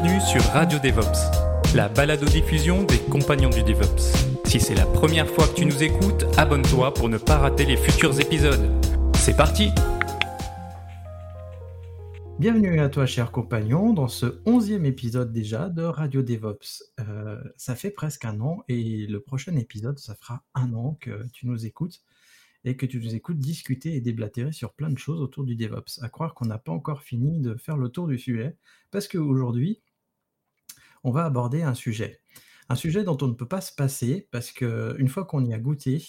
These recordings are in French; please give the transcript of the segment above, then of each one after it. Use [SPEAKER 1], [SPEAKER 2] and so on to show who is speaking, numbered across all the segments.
[SPEAKER 1] Bienvenue sur Radio DevOps, la balado-diffusion des compagnons du DevOps. Si c'est la première fois que tu nous écoutes, abonne-toi pour ne pas rater les futurs épisodes. C'est parti
[SPEAKER 2] Bienvenue à toi, cher compagnon, dans ce onzième épisode déjà de Radio DevOps. Euh, ça fait presque un an et le prochain épisode, ça fera un an que tu nous écoutes et que tu nous écoutes discuter et déblatérer sur plein de choses autour du DevOps. À croire qu'on n'a pas encore fini de faire le tour du sujet, parce qu'aujourd'hui, on va aborder un sujet. Un sujet dont on ne peut pas se passer, parce qu'une fois qu'on y a goûté,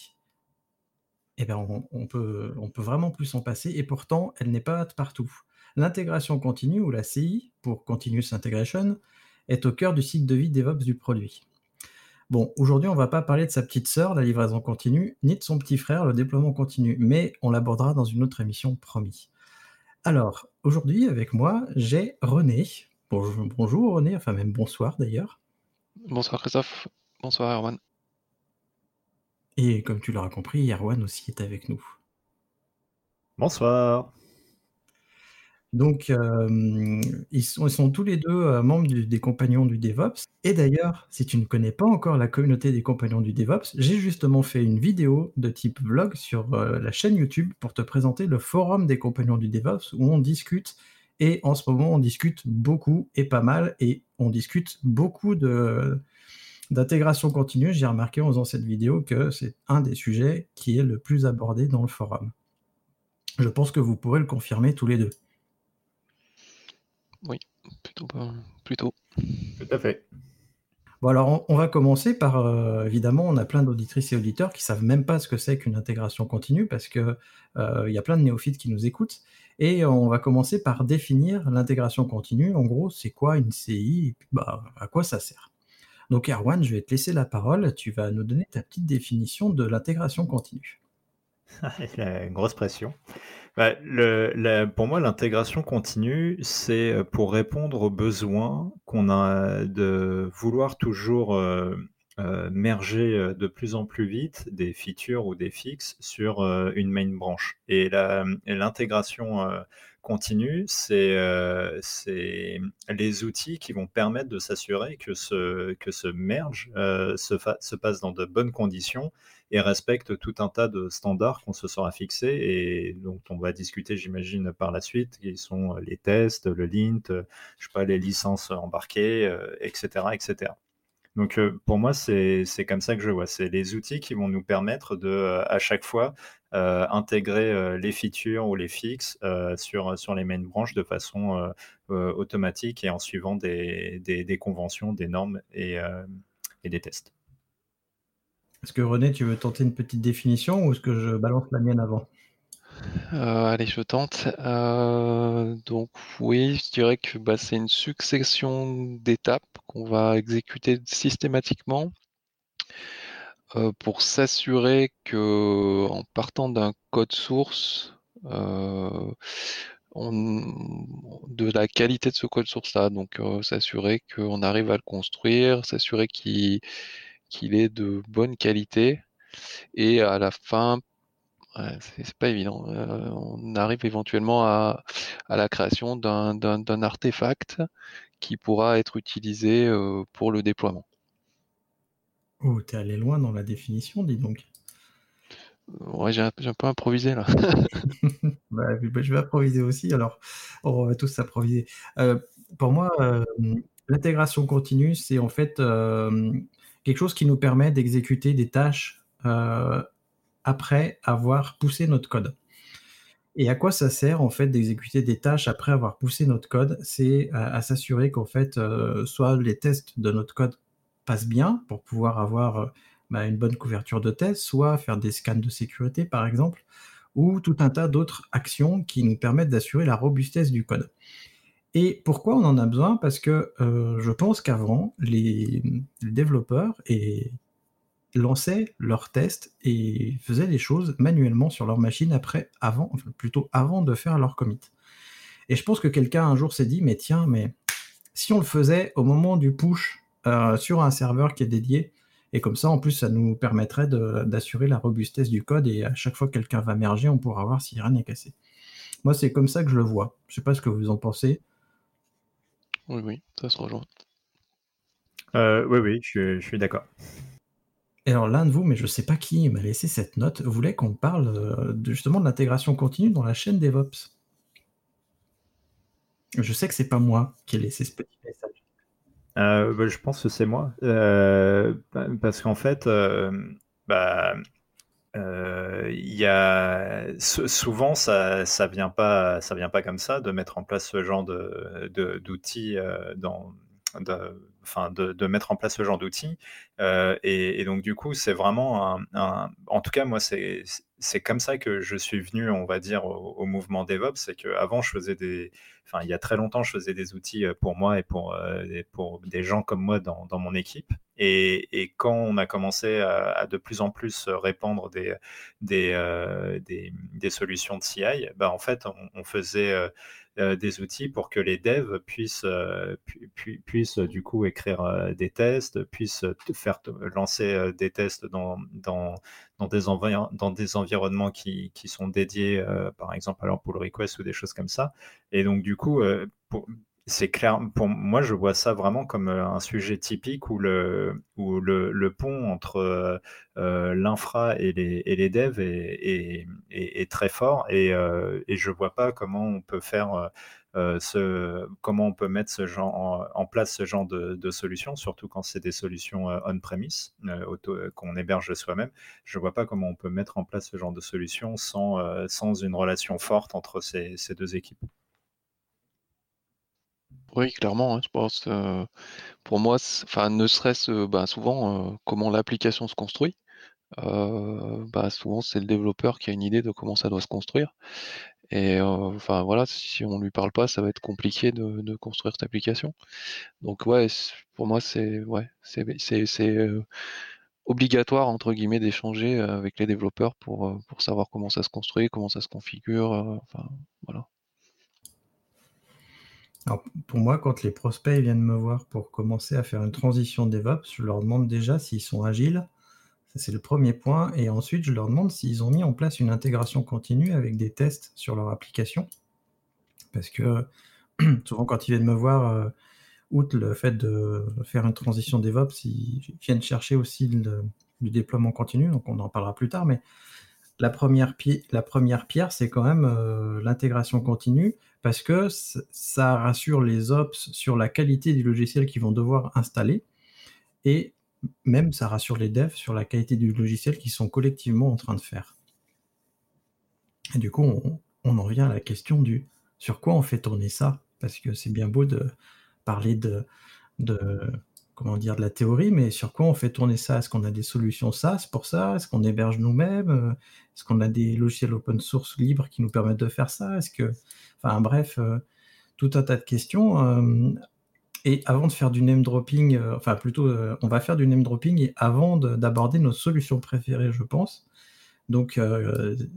[SPEAKER 2] eh ben on, on, peut, vraiment plus s'en passer, et pourtant, elle n'est pas partout. L'intégration continue, ou la CI, pour Continuous Integration, est au cœur du cycle de vie DevOps du produit. Bon, aujourd'hui, on ne va pas parler de sa petite sœur, la livraison continue, ni de son petit frère, le déploiement continu, mais on l'abordera dans une autre émission, promis. Alors, aujourd'hui, avec moi, j'ai René. Bonjour, bonjour René, enfin même bonsoir d'ailleurs.
[SPEAKER 3] Bonsoir Christophe, bonsoir Erwan.
[SPEAKER 2] Et comme tu l'auras compris, Erwan aussi est avec nous.
[SPEAKER 4] Bonsoir.
[SPEAKER 2] Donc, euh, ils, sont, ils, sont, tous les deux euh, membres du, des compagnons du DevOps. Et d'ailleurs, si tu ne connais pas encore la communauté des compagnons du DevOps, j'ai justement fait une vidéo de type vlog sur euh, la chaîne YouTube pour te présenter le forum des compagnons du DevOps où on discute. Et en ce moment, on discute beaucoup et pas mal. Et on discute beaucoup de d'intégration continue. J'ai remarqué en faisant cette vidéo que c'est un des sujets qui est le plus abordé dans le forum. Je pense que vous pourrez le confirmer tous les deux.
[SPEAKER 3] Oui, plutôt. plutôt.
[SPEAKER 4] Tout à fait.
[SPEAKER 2] Bon, alors on, on va commencer par, euh, évidemment, on a plein d'auditrices et auditeurs qui savent même pas ce que c'est qu'une intégration continue parce que euh, il y a plein de néophytes qui nous écoutent. Et on va commencer par définir l'intégration continue. En gros, c'est quoi une CI bah, à quoi ça sert? Donc Erwan, je vais te laisser la parole. Tu vas nous donner ta petite définition de l'intégration continue.
[SPEAKER 4] une grosse pression. Bah, pour moi, l'intégration continue, c'est euh, pour répondre aux besoins qu'on a de vouloir toujours euh, euh, merger de plus en plus vite des features ou des fixes sur euh, une main branche. Et l'intégration euh, continue, c'est les outils qui vont permettre de s'assurer que ce, que ce merge se, se passe dans de bonnes conditions et respecte tout un tas de standards qu'on se sera fixés et dont on va discuter, j'imagine, par la suite, qui sont les tests, le lint, je sais pas, les licences embarquées, euh, etc., etc. Donc euh, pour moi, c'est comme ça que je vois. C'est les outils qui vont nous permettre de, euh, à chaque fois, euh, intégrer les features ou les fixes sur, les main branches de façon automatique et en suivant des conventions, des normes et, et des tests.
[SPEAKER 2] Est-ce que René, tu veux tenter une petite définition ou est-ce que je balance la mienne avant?
[SPEAKER 3] Euh, allez, je tente. Euh, donc oui, je dirais que bah, c'est une succession d'étapes qu'on va exécuter systématiquement euh, pour s'assurer que en partant d'un code source, de la qualité de ce code source-là, donc s'assurer qu'on arrive à le construire, s'assurer qu'il est de bonne qualité. Et à la fin, ouais, c'est pas évident. Euh, on arrive éventuellement à, à la création d'un artefact qui pourra être utilisé euh, pour le déploiement.
[SPEAKER 2] Oh, t'es allé loin dans la définition, dis donc.
[SPEAKER 3] Ouais, j'ai un, un, peu improvisé là.
[SPEAKER 2] bah, je vais improviser aussi, alors on va tous improviser. Euh, pour moi, euh, l'intégration continue, c'est en fait euh, quelque chose qui nous permet d'exécuter des tâches euh, après avoir poussé notre code. Et à quoi ça sert en fait d'exécuter des tâches après avoir poussé notre code? C'est à, s'assurer qu'en fait, euh, soit les tests de notre code passent bien pour pouvoir avoir euh, bah, une bonne couverture de tests, soit faire des scans de sécurité par exemple, ou tout un tas d'autres actions qui nous permettent d'assurer la robustesse du code. Et pourquoi on en a besoin? Parce que euh, je pense qu'avant, les, développeurs et lançaient leurs tests et faisaient les choses manuellement sur leur machine après, avant, enfin, plutôt avant de faire leur commit. Et je pense que quelqu'un un jour s'est dit, mais tiens, mais si on le faisait au moment du push euh, sur un serveur qui est dédié, et comme ça, en plus, ça nous permettrait d'assurer la robustesse du code, et à chaque fois que quelqu'un va merger, on pourra voir si rien n'est cassé. Moi, c'est comme ça que je le vois. Je ne sais pas ce que vous en pensez.
[SPEAKER 3] Oui, oui, ça se rejoint.
[SPEAKER 4] Euh, oui, oui, je, suis d'accord.
[SPEAKER 2] Et alors l'un de vous, mais je ne sais pas qui m'a laissé cette note, voulait qu'on parle euh, justement de l'intégration continue dans la chaîne DevOps. Je sais que c'est pas moi qui ai laissé ce petit message.
[SPEAKER 4] Euh, bah, je pense que c'est moi. parce qu'en fait, bah, y a souvent ça ça vient pas ça vient pas comme ça de mettre en place ce genre de d'outils dans enfin de, mettre en place ce genre d'outils. Euh, et, donc du coup, c'est vraiment un, en tout cas moi c'est c'est comme ça que je suis venu, on va dire, au, mouvement DevOps. C'est qu'avant, je faisais des, enfin, il y a très longtemps, je faisais des outils euh, pour moi et pour, euh, des gens comme moi dans, mon équipe. Et, quand on a commencé à, de plus en plus répandre des, des, solutions de CI, bah, en fait, on, faisait euh, des outils pour que les devs puissent, euh, puissent du coup écrire euh, des tests, puissent faire lancer des tests dans, dans, des, dans des environnements qui, qui sont dédiés, par exemple, à leur pull request ou des choses comme ça. Et donc, du coup, pour, c'est clair. Pour moi, je vois ça vraiment comme euh, un sujet typique où le, où le, le pont entre euh, euh, l'infra et les, et les devs est, est, très fort et, euh, et je vois pas comment on peut faire euh, ce, comment on peut mettre ce genre en, place ce genre de, de solutions, surtout quand c'est des solutions on-premise qu'on héberge soi-même. Je vois pas comment on peut mettre en place ce genre de solutions sans, une relation forte entre ces, ces deux équipes.
[SPEAKER 3] Oui, clairement, hein, je pense, pour moi, enfin, ne serait-ce, bah, souvent, comment l'application se construit. bah, souvent, c'est le développeur qui a une idée de comment ça doit se construire et enfin, voilà, si on lui parle pas, ça va être compliqué de construire cette application. Donc ouais, pour moi, c'est ouais, c'est «obligatoire» entre guillemets d'échanger, avec les développeurs pour, pour savoir comment ça se construit, comment ça se configure, enfin, voilà.
[SPEAKER 2] Alors, pour moi, quand les prospects viennent me voir pour commencer à faire une transition DevOps, je leur demande déjà s'ils sont agiles. C'est le premier point. Et ensuite, je leur demande s'ils ont mis en place une intégration continue avec des tests sur leur application. Parce que souvent, quand ils viennent me voir, euh, outre le fait de faire une transition DevOps, ils viennent chercher aussi le, du déploiement continu. Donc, on en parlera plus tard. Mais la première, la première pierre, c'est quand même euh, l'intégration continue parce que ça rassure les ops sur la qualité du logiciel qu'ils vont devoir installer et même ça rassure les devs sur la qualité du logiciel qu'ils sont collectivement en train de faire. Et du coup, on, en vient à la question du sur quoi on fait tourner ça? Parce que c'est bien beau de parler de, comment dire, de la théorie, mais sur quoi on fait tourner ça? Est-ce qu'on a des solutions SaaS pour ça? Est-ce qu'on héberge nous-mêmes? Est-ce qu'on a des logiciels open source libres qui nous permettent de faire ça? Est-ce que, enfin bref, euh, tout un tas de questions. Euh, et avant de faire du name dropping, euh, enfin plutôt, on va faire du name dropping et avant d'aborder nos solutions préférées, je pense. Donc,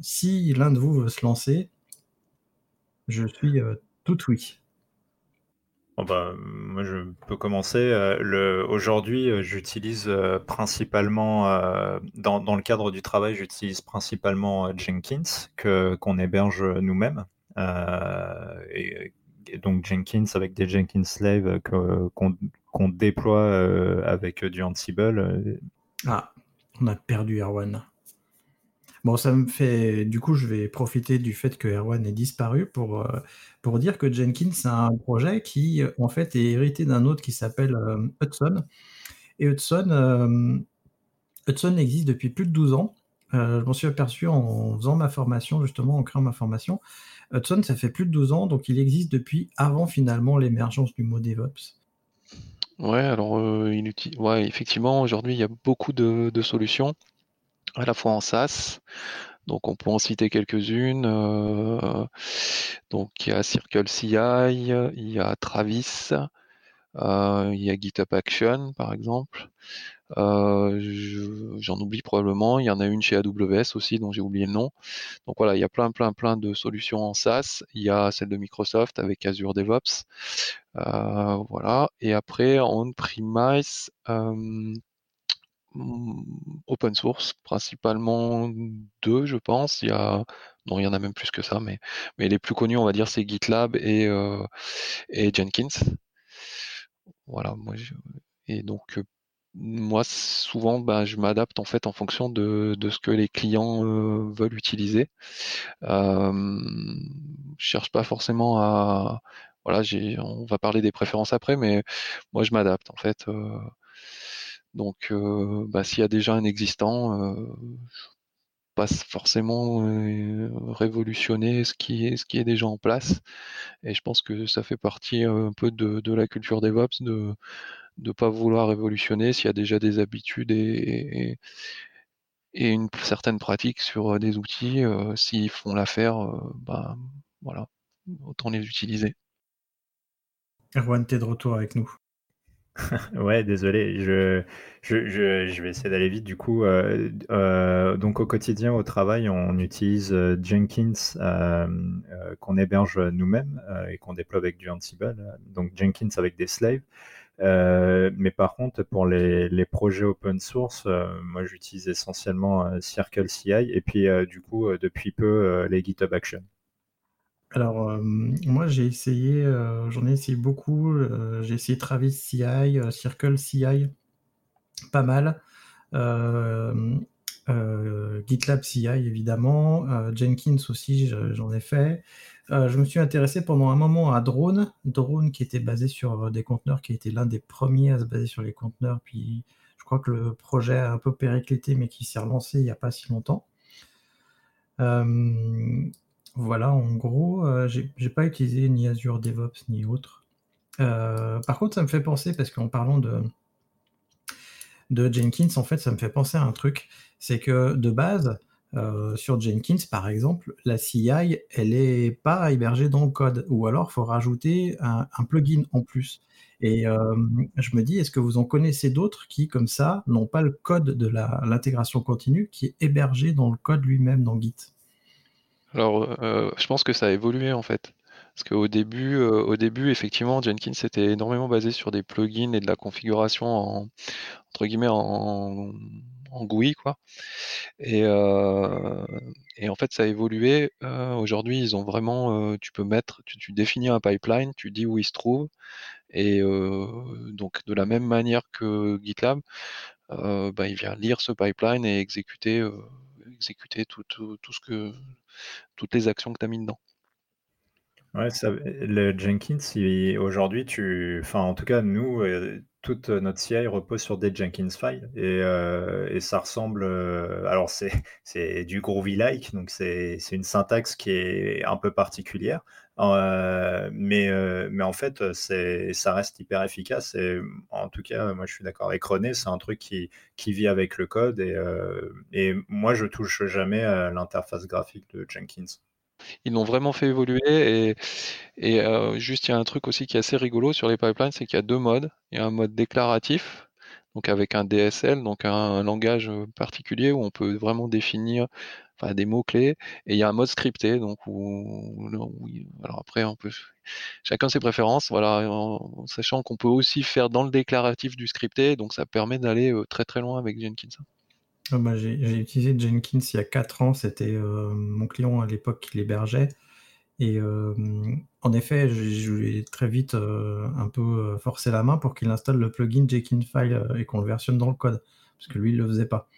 [SPEAKER 2] si l'un de vous veut se lancer, je suis tout oui.
[SPEAKER 4] Bah, moi, je peux commencer. Euh, aujourd'hui, euh, j'utilise euh, principalement, dans, le cadre du travail, j'utilise principalement Jenkins qu'on héberge nous-mêmes. Donc Jenkins avec des Jenkins Slave qu'on déploie avec du Ansible.
[SPEAKER 2] Ah, on a perdu Erwan. Bon, ça me fait. Du coup, je vais profiter du fait que Erwan ait disparu pour, euh, pour dire que Jenkins, c'est un projet qui, en fait, est hérité d'un autre qui s'appelle euh, Hudson. Et Hudson, euh, Hudson existe depuis plus de 12 ans. je m'en suis aperçu en faisant ma formation, justement, en créant ma formation. Hudson, ça fait plus de 12 ans, donc il existe depuis avant finalement l'émergence du mot DevOps.
[SPEAKER 3] Ouais, alors. Ouais, effectivement, aujourd'hui, il y a beaucoup de, solutions à la fois en SaaS, Donc on peut en citer quelques-unes. donc il y a Circle CI, il y a Travis, il y a GitHub Action par exemple. J'en oublie probablement. Il y en a une chez AWS aussi dont j'ai oublié le nom. Donc voilà, il y a plein, plein, plein de solutions en SaaS. Il y a celle de Microsoft avec Azure DevOps. voilà. Et après, on-premise, open source, principalement deux, je pense. Il y a, non, il y en a même plus que ça, mais, mais les plus connus, on va dire, c'est GitLab et, et Jenkins. Voilà, moi, et donc moi, souvent, ben, je m'adapte en fait en fonction de, ce que les clients euh, veulent utiliser. Euh, je cherche pas forcément à, voilà, on va parler des préférences après, mais moi, je m'adapte en fait. Euh. donc, euh, bah, s'il y a déjà un existant, je passe forcément révolutionner ce qui est déjà en place. Et je pense que ça fait partie un peu de, la culture DevOps de de ne pas vouloir révolutionner s'il y a déjà des habitudes et, et, une certaine pratique sur euh, des outils. Euh, s'ils font l'affaire, euh, ben voilà, autant les utiliser.
[SPEAKER 2] Erwan, tu es de retour avec nous.
[SPEAKER 4] ouais, désolé, je, je, je, vais essayer d'aller vite. Du coup, donc au quotidien, au travail, on utilise Jenkins qu'on héberge nous-mêmes et qu'on déploie avec du Ansible. Donc Jenkins avec des slaves. Euh, mais par contre, pour les, projets open source, euh, moi j'utilise essentiellement euh, Circle CI et puis du coup, depuis peu, les GitHub Action.
[SPEAKER 2] Alors, moi j'ai essayé, j'en ai essayé beaucoup. j'ai essayé Travis CI, Circle CI, pas mal. GitLab CI évidemment, Jenkins aussi j'en ai fait. Euh, je me suis intéressé pendant un moment à Drone, Drone qui était basé sur euh, des conteneurs, qui était l'un des premiers à se baser sur les conteneurs. Puis je crois que le projet a un peu périclité, mais qui s'est relancé il n'y a pas si longtemps. Euh, voilà, en gros, j'ai pas utilisé ni Azure DevOps ni autre. par contre, ça me fait penser, parce qu'en parlant de, de Jenkins, en fait, ça me fait penser à un truc, c'est que de base, euh, sur Jenkins, par exemple, la CI, elle n'est pas hébergée dans le code, ou alors il faut rajouter un, plugin en plus. Et euh, je me dis, est-ce que vous en connaissez d'autres qui, comme ça, n'ont pas le code de l'intégration continue qui est hébergé dans le code lui-même dans Git?
[SPEAKER 3] Alors, euh, je pense que ça a évolué en fait. Parce qu'au début, au début, effectivement, Jenkins était énormément basé sur des plugins et de la configuration en, entre guillemets en, GUI, quoi. Et, euh, et, en fait, ça a évolué. Euh, aujourd'hui, ils ont vraiment, euh, tu peux mettre, tu, définis un pipeline, tu dis où il se trouve, et donc de la même manière que GitLab, bah, il vient lire ce pipeline et exécuter, toutes les actions que tu as mis dedans.
[SPEAKER 4] Ouais, le Jenkins, aujourd'hui, tu, enfin, en tout cas, nous, toute notre CI repose sur des Jenkins files et, euh, ça ressemble. Euh, alors c'est c'est du Groovy-like, donc c'est c'est une syntaxe qui est un peu particulière, euh, mais mais en fait c'est ça reste hyper efficace et en tout cas moi je suis d'accord avec René, c'est un truc qui qui vit avec le code et et moi je touche jamais à l'interface graphique de Jenkins.
[SPEAKER 3] Ils l'ont vraiment fait évoluer et, euh, juste il y a un truc aussi qui est assez rigolo sur les pipelines, c'est qu'il y a deux modes. Il y a un mode déclaratif, donc avec un DSL, donc un, langage particulier où on peut vraiment définir des mots-clés, et il y a un mode scripté, donc où, alors après on peut chacun ses préférences, voilà, en, sachant qu'on peut aussi faire dans le déclaratif du scripté, donc ça permet d'aller euh, très très loin avec Jenkins.
[SPEAKER 2] Ah bah, j'ai utilisé Jenkins il y a 4 ans, c'était euh, mon client à l'époque qui l'hébergeait. Et euh, en effet, je, lui ai très vite euh, un peu forcé la main pour qu'il installe le plugin Jenkins File et qu'on le versionne dans le code, parce que lui, il le faisait pas.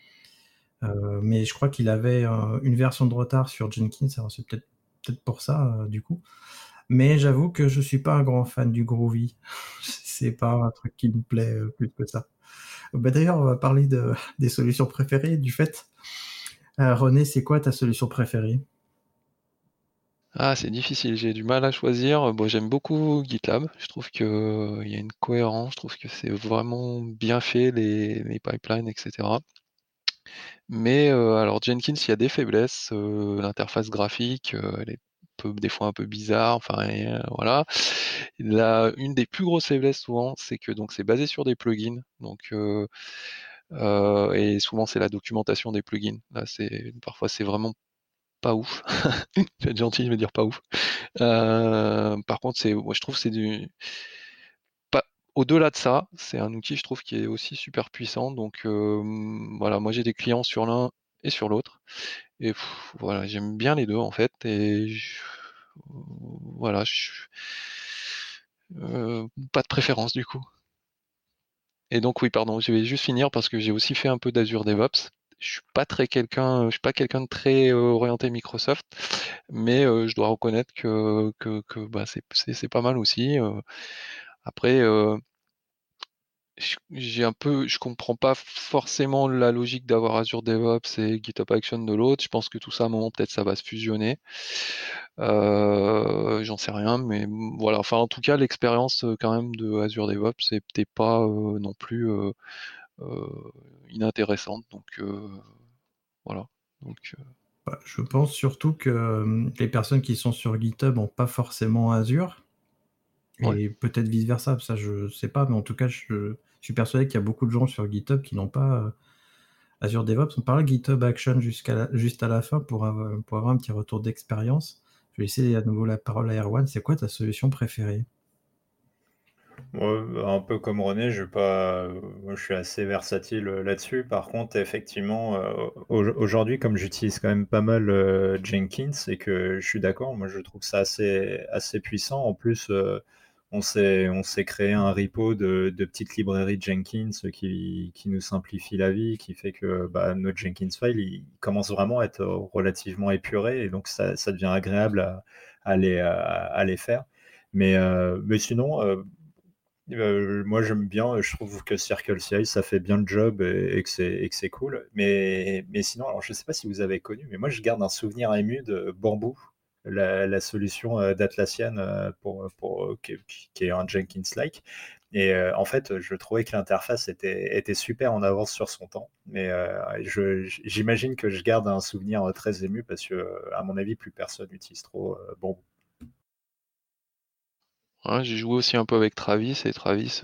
[SPEAKER 2] mais je crois qu'il avait une version de retard sur Jenkins, alors c'est peut-être peut pour ça, du coup. Mais j'avoue que je suis pas un grand fan du Groovy. c'est pas un truc qui me plaît plus que ça. Bah, d'ailleurs, on va parler de, des solutions préférées, du fait. Euh, René, c'est quoi ta solution préférée?
[SPEAKER 3] Ah, c'est difficile, j'ai du mal à choisir. Bon, j'aime beaucoup GitLab. Je trouve qu'il il y a une cohérence, je trouve que c'est vraiment bien fait, les, les pipelines, etc. Mais alors Jenkins, il y a des faiblesses. L'interface graphique, elle est des fois un peu bizarre. Enfin, voilà. La, une des plus grosses faiblesses souvent, c'est que donc c'est basé sur des plugins. Donc et souvent c'est la documentation des plugins. Parfois c'est vraiment pas ouf. être gentil, je vais dire pas ouf. par contre, c'est, moi je trouve c'est du au-delà de ça, c'est un outil, je trouve, qui est aussi super puissant. Donc voilà, moi j'ai des clients sur l'un et sur l'autre. Et voilà, j'aime bien les deux en fait. Et voilà, pas de préférence du coup. Et donc oui, pardon, je vais juste finir parce que j'ai aussi fait un peu d'Azure DevOps. Je suis pas très quelqu'un, je suis pas quelqu'un de très orienté Microsoft, mais je dois reconnaître que que, que bah, c'est pas mal aussi. Après, euh, j'ai un peu, je comprends pas forcément la logique d'avoir Azure DevOps et GitHub Action de l'autre. Je pense que tout ça, à un moment, peut-être, ça va se fusionner. Euh, j'en sais rien, mais voilà. Enfin, en tout cas, l'expérience euh, quand même de Azure DevOps n'était pas non plus inintéressante. Donc voilà. Donc
[SPEAKER 2] bah, je pense surtout que les personnes qui sont sur GitHub n'ont pas forcément Azure. Et peut-être vice-versa, ça je sais pas, mais en tout cas, je, suis persuadé qu'il y a beaucoup de gens sur GitHub qui n'ont pas euh, Azure DevOps. On parle de GitHub Action jusqu'à juste à la fin pour avoir, pour avoir un petit retour d'expérience. Je vais laisser à nouveau la parole à Erwan. C'est quoi ta solution préférée?
[SPEAKER 4] Un peu comme René, je, pas, je suis assez versatile euh, là-dessus. Par contre, effectivement, euh, aujourd'hui, comme j'utilise quand même pas mal Jenkins et que je suis d'accord, moi je trouve ça assez, assez puissant. En plus, on s'est, on créé un repo de, petites librairies Jenkins qui, nous simplifie la vie, qui fait que bah, notre Jenkins file il commence vraiment à être relativement épuré et donc ça, devient agréable à, les, faire. Mais, euh, sinon, euh, euh, moi j'aime bien, je trouve que Circle CI ça fait bien le job et, que c'est cool. Mais, sinon, alors je ne sais pas si vous avez connu, mais moi je garde un souvenir ému de Bamboo la, solution euh, d'Atlassian euh, pour, pour, euh, qui, est un Jenkins-like. Et en fait, je trouvais que l'interface était, était super en avance sur son temps. Mais j'imagine que je garde un souvenir très ému parce que, à mon avis, plus personne n'utilise trop bon.
[SPEAKER 3] j'ai joué aussi un peu avec Travis et Travis,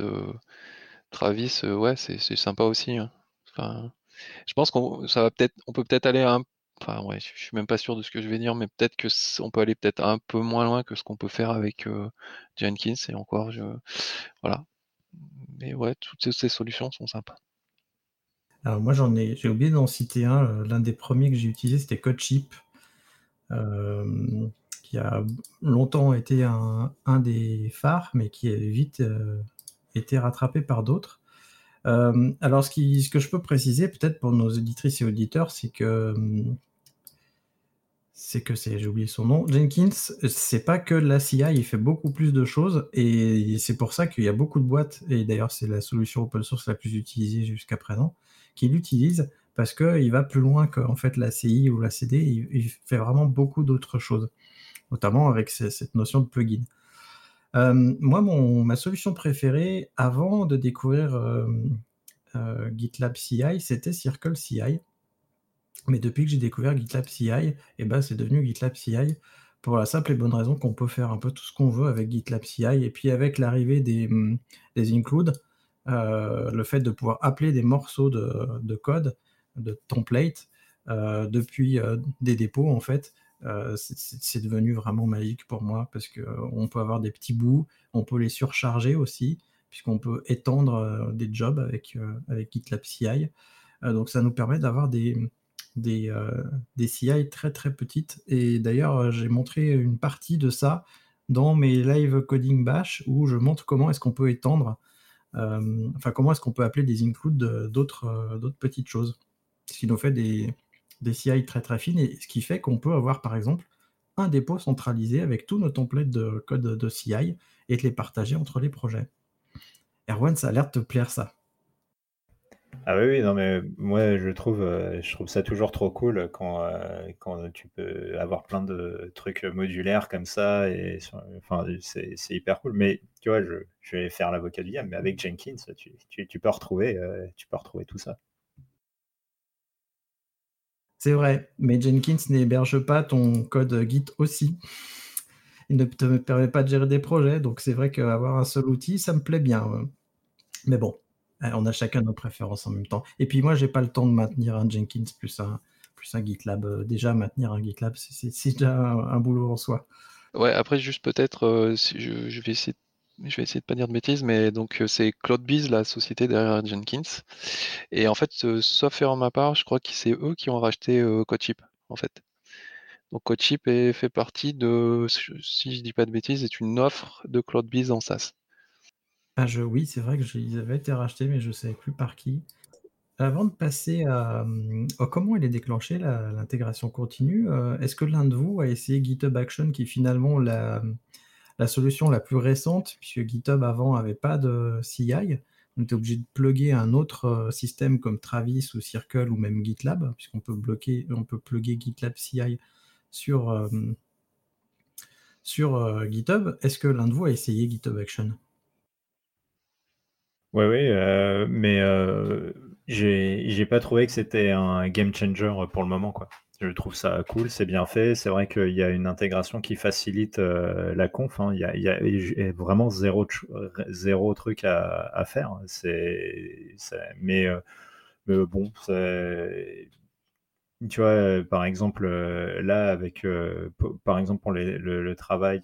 [SPEAKER 3] Travis, ouais, c'est sympa aussi. Hein. Je pense qu'on ça va peut-être, on peut peut-être aller un Enfin, ouais, je suis même pas sûr de ce que je vais dire, mais peut-être que on peut aller peut-être un peu moins loin que ce qu'on peut faire avec euh, Jenkins et encore, voilà. Mais ouais, toutes ces, solutions sont sympas.
[SPEAKER 2] Alors moi j'en ai, j'ai oublié d'en citer un. Euh, l'un des premiers que j'ai utilisé c'était CodeShip, euh, qui a longtemps été un, des phares, mais qui a vite été rattrapé par d'autres. alors ce, ce que je peux préciser peut-être pour nos auditrices et auditeurs, c'est que c'est que j'ai oublié son nom, Jenkins, c'est pas que la CI, il fait beaucoup plus de choses et c'est pour ça qu'il y a beaucoup de boîtes, et d'ailleurs c'est la solution open source la plus utilisée jusqu'à présent, qui l'utilise parce qu'il va plus loin que fait, la CI ou la CD, il, fait vraiment beaucoup d'autres choses, notamment avec cette notion de plugin. Euh, moi, mon, ma solution préférée avant de découvrir euh, euh, GitLab CI, c'était Circle CI. Mais depuis que j'ai découvert GitLab CI, eh ben, c'est devenu GitLab CI pour la simple et bonne raison qu'on peut faire un peu tout ce qu'on veut avec GitLab CI. Et puis avec l'arrivée des, hum, des includes, euh, le fait de pouvoir appeler des morceaux de, code, de template, euh, depuis euh, des dépôts, en fait, c'est devenu vraiment magique pour moi parce qu'on peut avoir des petits bouts, on peut les surcharger aussi, puisqu'on peut étendre des jobs avec GitLab CI. donc ça nous permet d'avoir des, des, euh, CI très très petites. Et d'ailleurs, euh, j'ai montré une partie de ça dans mes live coding bash où je montre comment est-ce qu'on peut étendre, euh, enfin comment est-ce qu'on peut appeler des includes d'autres d'autres petites choses. Ce qui nous fait des, des CI très très fines et ce qui fait qu'on peut avoir par exemple un dépôt centralisé avec tous nos templates de code de CI et de les partager entre les projets. Erwan, ça a l'air de te plaire ça.
[SPEAKER 4] Ah oui, oui, non, mais moi, je trouve, euh, je trouve ça toujours trop cool quand, euh, quand tu peux avoir plein de trucs modulaires comme ça. Et, enfin, c'est, hyper cool. Mais tu vois, je, je vais faire l'avocat du diable, mais avec Jenkins, tu, tu, peux retrouver, euh, tu peux retrouver tout ça.
[SPEAKER 2] C'est vrai, mais Jenkins n'héberge pas ton code Git aussi. Il ne te permet pas de gérer des projets, donc c'est vrai qu'avoir un seul outil, ça me plaît bien. Mais bon, on a chacun nos préférences en même temps. Et puis moi, j'ai pas le temps de maintenir un Jenkins plus un, plus un GitLab. Euh, déjà, maintenir un GitLab, c'est déjà un, boulot en soi.
[SPEAKER 3] Ouais, après, juste peut-être, euh, je, vais essayer je vais essayer de pas dire de bêtises, mais donc c'est CloudBees, la société derrière Jenkins. Et en fait, sauf faire ma part, je crois que c'est eux qui ont racheté CodeShip, en fait. Donc CodeShip fait partie de, si je dis pas de bêtises, est une offre de CloudBees en SaaS.
[SPEAKER 2] Ah oui, c'est vrai qu'ils avaient été rachetés, mais je ne savais plus par qui. Avant de passer à, hum, comment elle est déclenchée l'intégration continue, euh, est-ce que l'un de vous a essayé GitHub Action qui est finalement la, la solution la plus récente, puisque GitHub avant avait pas de CI? On était obligé de plugger un autre, euh, système comme Travis ou Circle ou même GitLab, puisqu'on peut bloquer on peut plugger GitLab CI sur, euh, sur, GitHub. Est-ce que l'un de vous a essayé GitHub Action?
[SPEAKER 4] Oui, oui, euh, mais euh, j'ai pas trouvé que c'était un game changer pour le moment, quoi. Je trouve ça cool, c'est bien fait. C'est vrai qu'il y a une intégration qui facilite euh, la conf. Hein. Il, y a, vraiment zéro, zéro truc à, faire. C'est, mais, mais bon, c'est tu vois, euh, par exemple, euh, là, avec, euh, par exemple, pour le, travail,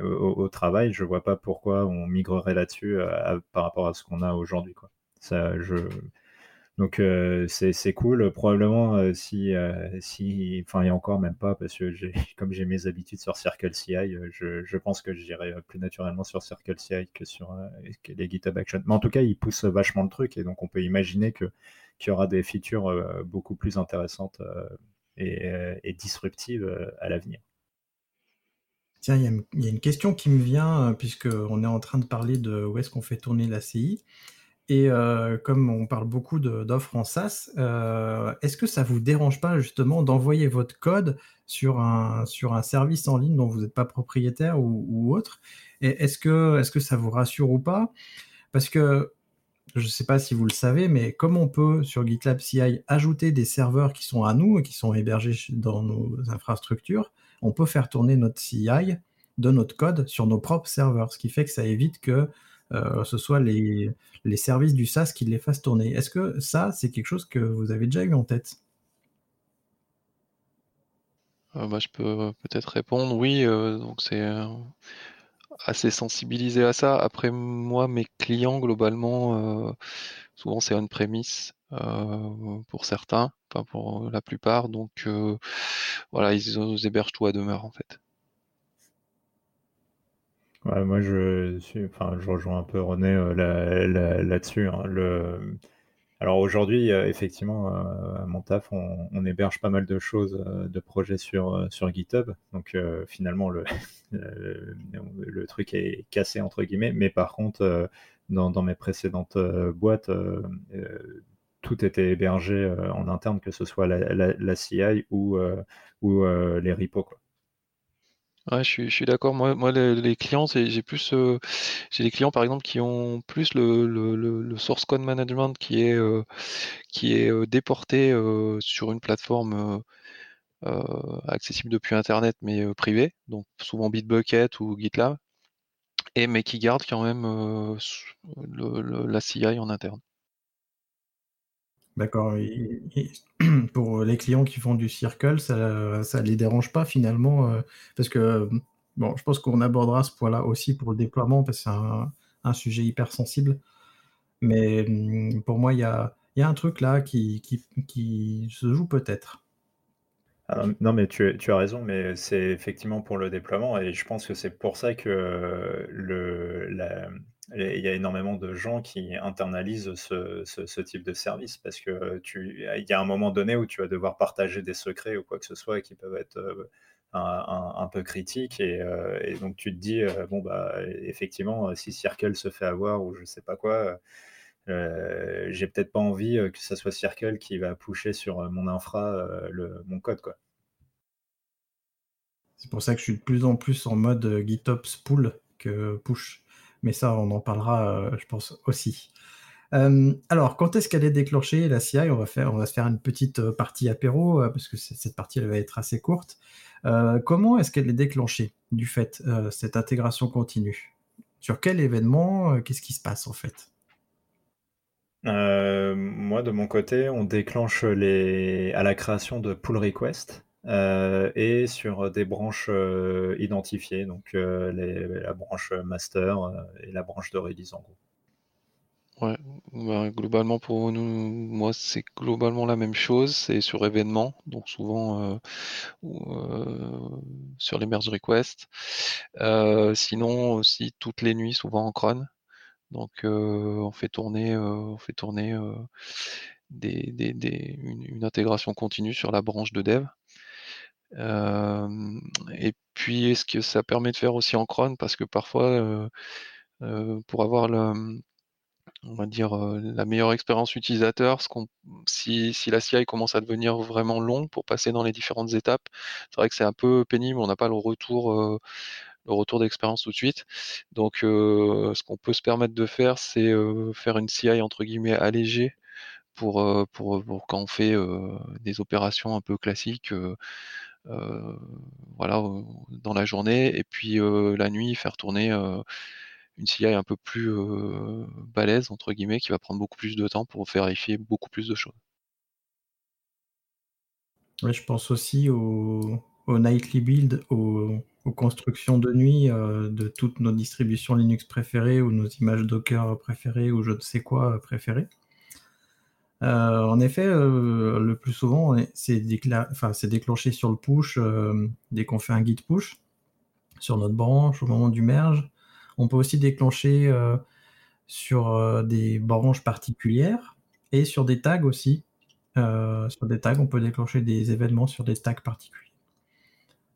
[SPEAKER 4] au, travail, je vois pas pourquoi on migrerait là-dessus par rapport à ce qu'on a aujourd'hui, quoi. Ça, je, donc c'est cool. Probablement si si enfin il y a encore même pas parce que j'ai comme j'ai mes habitudes sur CircleCI, je, je pense que j'irai plus naturellement sur CircleCI que sur les GitHub Actions. Mais en tout cas, ils poussent vachement le truc et donc on peut imaginer que qu'il y aura des features euh, beaucoup plus intéressantes euh, euh, et, disruptives à l'avenir.
[SPEAKER 2] Tiens, il y, a une question qui me vient, puisqu'on est en train de parler de où est-ce qu'on fait tourner la CI. Et comme on parle beaucoup d'offres en SaaS, est-ce que ça vous dérange pas justement d'envoyer votre code sur un, sur un service en ligne dont vous n'êtes pas propriétaire ou, autre? Est-ce que, est -ce que ça vous rassure ou pas? Parce que je ne sais pas si vous le savez, mais comme on peut sur GitLab CI ajouter des serveurs qui sont à nous et qui sont hébergés dans nos infrastructures, on peut faire tourner notre CI de notre code sur nos propres serveurs, ce qui fait que ça évite que euh, ce soit les, services du SaaS qui les fassent tourner. Est-ce que ça, c'est quelque chose que vous avez déjà eu en tête?
[SPEAKER 3] Euh, bah, je peux peut-être répondre oui. Euh, donc c'est assez sensibilisé à ça. Après, moi, mes clients, globalement, euh, souvent c'est on-premise euh, pour certains, pas pour la plupart. Donc, euh, voilà, ils, hébergent tout à demeure, en fait.
[SPEAKER 4] moi, je, suis, enfin, je rejoins un peu René là-dessus. Hein. le alors aujourd'hui, euh, effectivement, euh, à mon taf, on, héberge pas mal de choses, euh, de projets sur, GitHub. Donc finalement, le, truc est cassé, entre guillemets. Mais par contre, dans, mes précédentes boîtes, tout était hébergé en interne, que ce soit la, CI ou, les repos.
[SPEAKER 3] Ouais, je suis, je suis d'accord. Moi, moi, les, clients, j'ai plus, euh, j'ai des clients par exemple qui ont plus le, le, le, source code management qui est, euh, qui est euh, déporté sur une plateforme accessible depuis Internet mais privée, donc souvent Bitbucket ou GitLab, et mais qui garde quand même la CI en interne.
[SPEAKER 2] D'accord. pour les clients qui font du circle, ça ne les dérange pas finalement, euh, parce que, bon, je pense qu'on abordera ce point-là aussi pour le déploiement, parce que c'est un sujet hyper sensible. Mais, mmh, pour moi, il y a un truc là qui qui se joue peut-être.
[SPEAKER 4] non, mais tu tu as raison, mais c'est effectivement pour le déploiement et je pense que c'est pour ça que le la il y a énormément de gens qui internalisent ce, type de service parce que tu, il y a un moment donné où tu vas devoir partager des secrets ou quoi que ce soit qui peuvent être euh, un, peu critiques euh, et, donc tu te dis euh, bon bah effectivement si Circle se fait avoir ou je sais pas quoi j'ai peut-être pas envie que ce soit Circle qui va pusher sur mon infra le, mon code quoi.
[SPEAKER 2] C'est pour ça que je suis de plus en plus en mode GitOps pull que push mais ça, on en parlera, euh, je pense aussi. alors, quand est-ce qu'elle est déclenchée, la CI on va, se faire une petite partie apéro, parce que cette partie elle va être assez courte. comment est-ce qu'elle est déclenchée, du fait, cette intégration continue? Sur quel événement Qu'est-ce qui se passe, en fait?
[SPEAKER 4] Moi, de mon côté, on déclenche à la création de pull request et sur des branches identifiées, donc la branche master et la branche de release en gros.
[SPEAKER 3] Ouais, bah, globalement pour nous, moi c'est globalement la même chose, c'est sur événement, donc souvent euh, euh, sur les merge requests. Euh, sinon aussi toutes les nuits, souvent en cron. Donc on fait tourner, on fait tourner une, intégration continue sur la branche de dev. Et puis ce que ça permet de faire aussi en cron, parce que parfois pour avoir le on va dire, la meilleure expérience utilisateur. Si, la CI commence à devenir vraiment long pour passer dans les différentes étapes, c'est vrai que c'est un peu pénible, on n'a pas le retour, le retour d'expérience tout de suite. Donc, ce qu'on peut se permettre de faire, c'est faire une CI entre guillemets allégée pour quand on fait des opérations un peu classiques. Voilà, dans la journée, et puis la nuit, faire tourner une CI un peu plus balèze, entre guillemets, qui va prendre beaucoup plus de temps pour vérifier beaucoup plus de choses.
[SPEAKER 2] je pense aussi au, nightly build, aux, constructions de nuit de toutes nos distributions Linux préférées ou nos images Docker préférées ou je ne sais quoi préférées. En effet, le plus souvent, c'est déclenché sur le push dès qu'on fait un git push sur notre branche au moment du merge. On peut aussi déclencher euh, sur euh, des branches particulières et sur des tags aussi. Euh, sur des tags, on peut déclencher des événements sur des tags particuliers.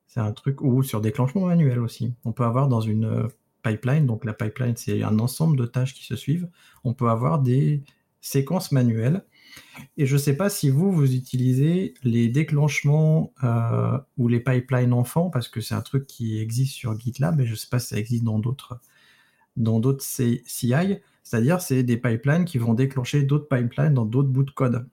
[SPEAKER 2] C'est un truc, ou sur déclenchement manuel aussi. On peut avoir dans une pipeline, donc la pipeline c'est un ensemble de tâches qui se suivent, on peut avoir des séquences manuelles. Et je ne sais pas si vous, vous utilisez les déclenchements ou les pipelines enfants, parce que c'est un truc qui existe sur GitLab, et je ne sais pas si ça existe dans d'autres dans d'autres CI, c'est-à-dire c'est des pipelines qui vont déclencher d'autres pipelines dans d'autres bouts de code.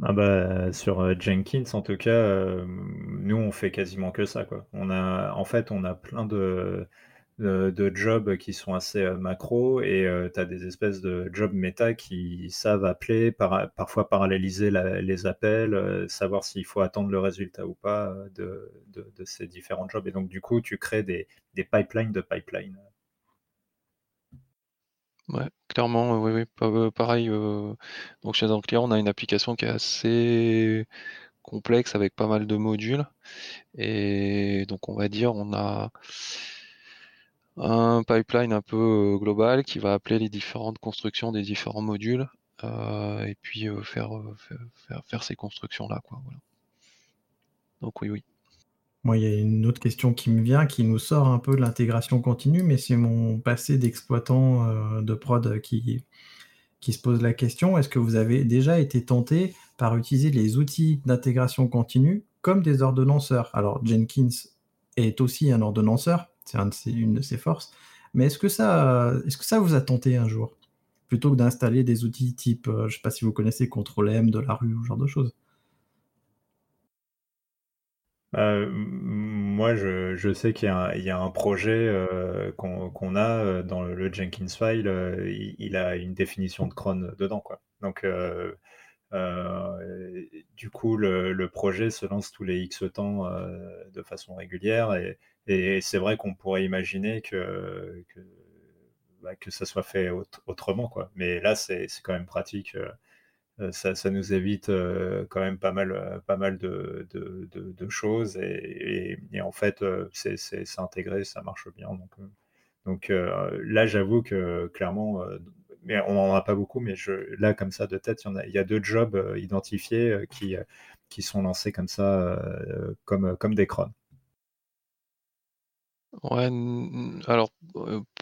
[SPEAKER 4] Ah bah, sur euh, Jenkins, en tout cas, euh, nous, on fait quasiment que ça. Quoi. On a, en fait, on a plein de, de, jobs qui sont assez euh, macro et euh, tu as des espèces de jobs méta qui savent appeler, parfois paralléliser les appels, euh, savoir s'il faut attendre le résultat ou pas de, ces différents jobs. Et donc, du coup, tu crées des, pipelines de pipelines.
[SPEAKER 3] Ouais, clairement, oui, oui, pareil. donc chez un client, on a une application qui est assez complexe avec pas mal de modules. Et donc, on va dire, on a un pipeline un peu global qui va appeler les différentes constructions des différents modules et puis faire, faire, faire, ces constructions-là. Quoi, voilà. Donc oui, oui.
[SPEAKER 2] Moi, il y a une autre question qui me vient, qui nous sort un peu de l'intégration continue, mais c'est mon passé d'exploitant de prod qui, qui se pose la question. Est-ce que vous avez déjà été tenté par utiliser les outils d'intégration continue comme des ordonnanceurs? Alors, Jenkins est aussi un ordonnanceur, c'est une de ses forces. Mais est-ce que, ça, est-ce que ça vous a tenté un jour? Plutôt que d'installer des outils type, euh, je ne sais pas si vous connaissez Control M de la rue ou ce genre de choses.
[SPEAKER 4] Euh, moi, je, sais qu'il y, a un projet euh, qu'on, a dans le, Jenkins file. il, a une définition de cron dedans, quoi. Donc, du coup, le, projet se lance tous les X temps de façon régulière et c'est vrai qu'on pourrait imaginer que, que, bah, ça soit fait autrement. Quoi. Mais là, c'est quand même pratique. Euh, euh, ça, ça, nous évite euh, quand même pas mal, pas mal de, de, choses. Et, et, en fait, c'est intégré, ça marche bien. Donc, donc là, j'avoue que clairement, mais on n'en a pas beaucoup, mais je, là, comme ça, de tête, il y, a, y a deux jobs identifiés qui, qui sont lancés comme ça, comme, comme des crônes.
[SPEAKER 3] Ouais, alors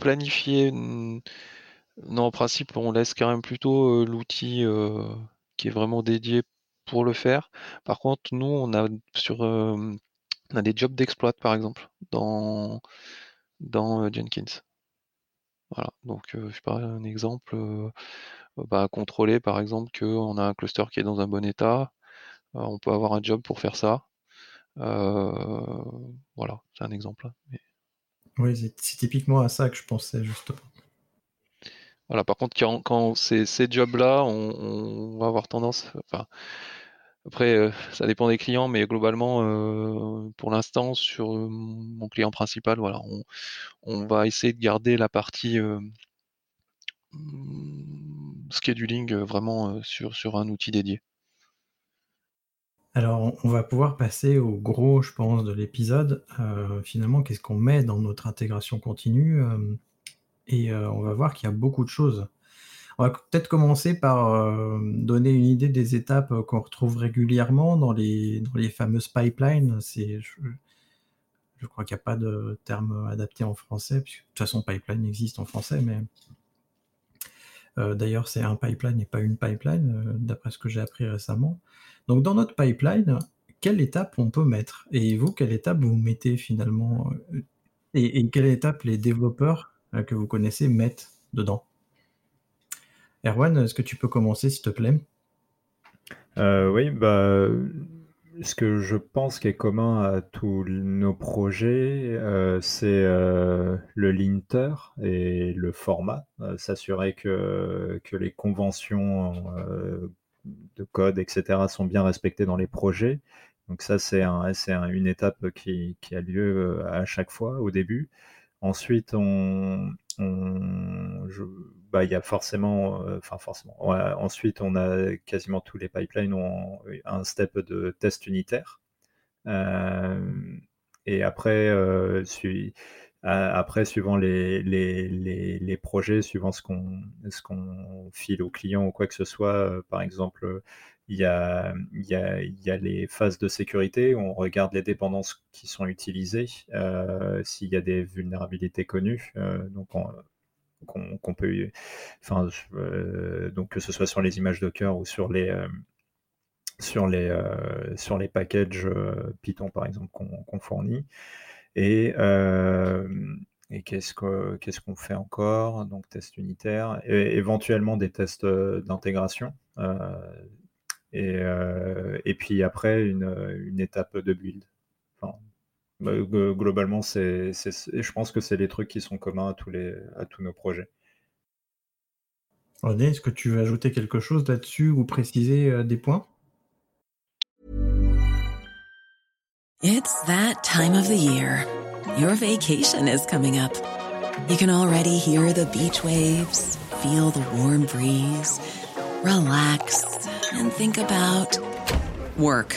[SPEAKER 3] planifier, non, en principe, on laisse quand même plutôt l'outil qui est vraiment dédié pour le faire. Par contre, nous, on a sur, on a des jobs d'exploit, par exemple, dans, dans Jenkins. Voilà, donc je sais pas, un exemple, bah, contrôler par exemple qu'on a un cluster qui est dans un bon état, on peut avoir un job pour faire ça. voilà, c'est un exemple. Hein,
[SPEAKER 2] oui, c'est typiquement à ça que je pensais justement.
[SPEAKER 3] Voilà, par contre, quand, ces jobs-là, on, va avoir tendance. Enfin, après, euh, ça dépend des clients, mais globalement, euh, pour l'instant, sur mon client principal, voilà, on, va essayer de garder la partie euh, scheduling vraiment sur un outil dédié.
[SPEAKER 2] Alors, on va pouvoir passer au gros, je pense, de l'épisode. finalement, qu'est-ce qu'on met dans notre intégration continue Et on va voir qu'il y a beaucoup de choses. On va peut-être commencer par donner une idée des étapes qu'on retrouve régulièrement dans les, fameuses pipelines. Je, crois qu'il n'y a pas de terme adapté en français, puisque de toute façon, pipeline existe en français, mais d'ailleurs, c'est un pipeline et pas une pipeline, d'après ce que j'ai appris récemment. Donc dans notre pipeline, quelle étape on peut mettre? Et vous, quelle étape vous mettez finalement euh, et, quelle étape les développeurs euh, que vous connaissez mettent dedans? Erwan, est-ce que tu peux commencer s'il te plaît?
[SPEAKER 4] Euh, Oui, bah, ce que je pense qui est commun à tous nos projets, c'est le linter et le format. S'assurer que, que les conventions de code, etc., sont bien respectés dans les projets. Donc ça, c'est un, une étape qui, a lieu euh, à chaque fois au début. Ensuite, on, bah, il y a forcément, euh, enfin forcément. ensuite, on a quasiment tous les pipelines ont un step de test unitaire. Euh, et après, euh, après, suivant les, les, projets, suivant ce qu'on qu'on file au client ou quoi que ce soit, par exemple, il y, a, il, y y a les phases de sécurité on regarde les dépendances qui sont utilisées, s'il y a des vulnérabilités connues. Donc, qu'on peut, enfin, donc que ce soit sur les images Docker ou sur les sur les sur les packages Python par exemple qu'on fournit. Et, qu'est-ce qu'on fait encore? Donc, test unitaire, et éventuellement des tests d'intégration. et, puis après, une, étape de build. Bah, globalement, c'est, je pense que c'est les trucs qui sont communs à tous, les, à tous nos projets.
[SPEAKER 2] René, est-ce que tu veux ajouter quelque chose là-dessus ou préciser des points?
[SPEAKER 5] It's that time of the year. Your vacation is coming up. You can already hear the beach waves, feel the warm breeze, relax, and think about work.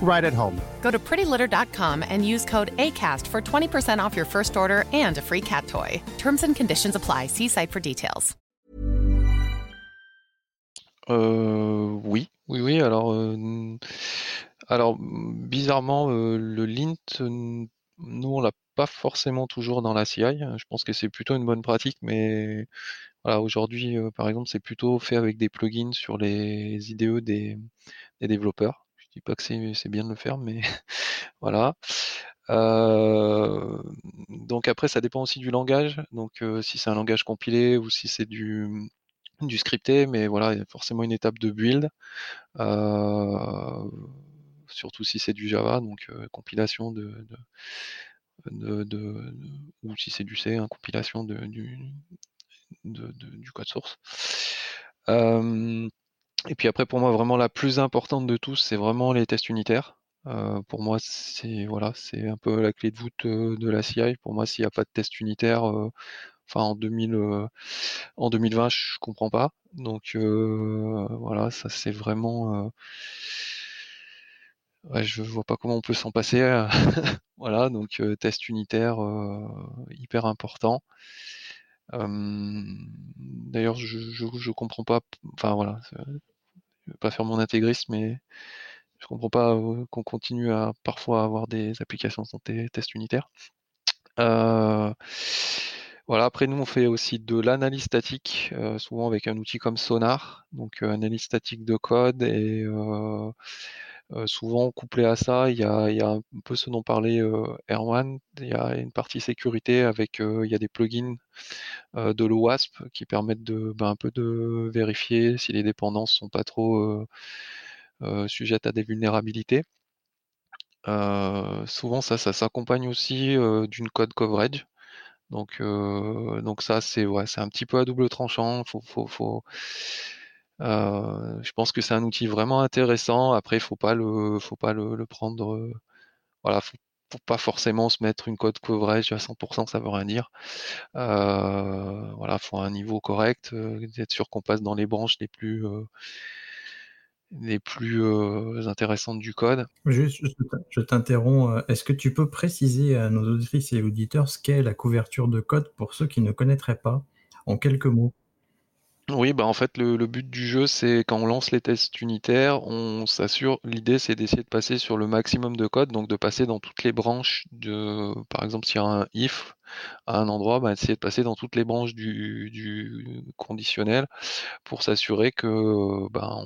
[SPEAKER 6] right at home.
[SPEAKER 7] Go to prettylitter.com and use code ACAST for 20% off your first order and a free cat toy. Terms and conditions apply. See site for details.
[SPEAKER 3] Euh, oui, oui, oui. Alors, euh, alors bizarrement, euh, le lint, nous, on l'a pas forcément toujours dans la CI. Je pense que c'est plutôt une bonne pratique, mais voilà, aujourd'hui, euh, par exemple, c'est plutôt fait avec des plugins sur les IDE des, des développeurs dis pas que c'est bien de le faire, mais voilà. Donc après, ça dépend aussi du langage. Donc si c'est un langage compilé ou si c'est du, du scripté, mais voilà, il y a forcément une étape de build. Surtout si c'est du Java, donc compilation de, de, ou si c'est du C, hein, compilation de, du, du code source. Et puis après, pour moi, vraiment la plus importante de tous, c'est vraiment les tests unitaires. Euh, pour moi, c'est voilà, c'est un peu la clé de voûte euh, de la CI. Pour moi, s'il n'y a pas de test unitaire, euh, enfin en 2000, en 2020, je comprends pas. Donc voilà, ça c'est vraiment ouais, je vois pas comment on peut s'en passer. voilà, donc test unitaire hyper important. D'ailleurs, je, je, je, comprends pas. Enfin voilà, je vais pas faire mon intégriste, mais je comprends pas qu'on continue à parfois avoir des applications de santé tests unitaires. Euh, voilà, après nous on fait aussi de l'analyse statique, euh, souvent avec un outil comme Sonar, donc euh, analyse statique de code et souvent couplé à ça, il y a, un peu ce dont parlait Erwan, il y a une partie sécurité avec il y a des plugins de l'OWASP qui permettent de ben, peu de vérifier si les dépendances sont pas trop sujettes à des vulnérabilités. souvent ça, s'accompagne aussi d'une code coverage. Donc, ça, c'est un petit peu à double tranchant. Je pense que c'est un outil vraiment intéressant. Après, il faut pas le, faut pas le, prendre. voilà, faut, pas forcément se mettre une code coverage à 100%, ça veut rien dire. Euh, voilà, faut un niveau correct, être sûr qu'on passe dans les branches les plus les plus intéressantes du code.
[SPEAKER 2] Juste, je t'interromps. Est-ce que tu peux préciser à nos auditrices et auditeurs ce qu'est la couverture de code pour ceux qui ne connaîtraient pas, en quelques mots
[SPEAKER 3] oui, bah en fait le, but du jeu c'est quand on lance les tests unitaires, on s'assure, l'idée c'est d'essayer de passer sur le maximum de code, donc de passer dans toutes les branches de, par exemple s'il y a un if à un endroit, bah, essayer de passer dans toutes les branches du, conditionnel pour s'assurer que bah,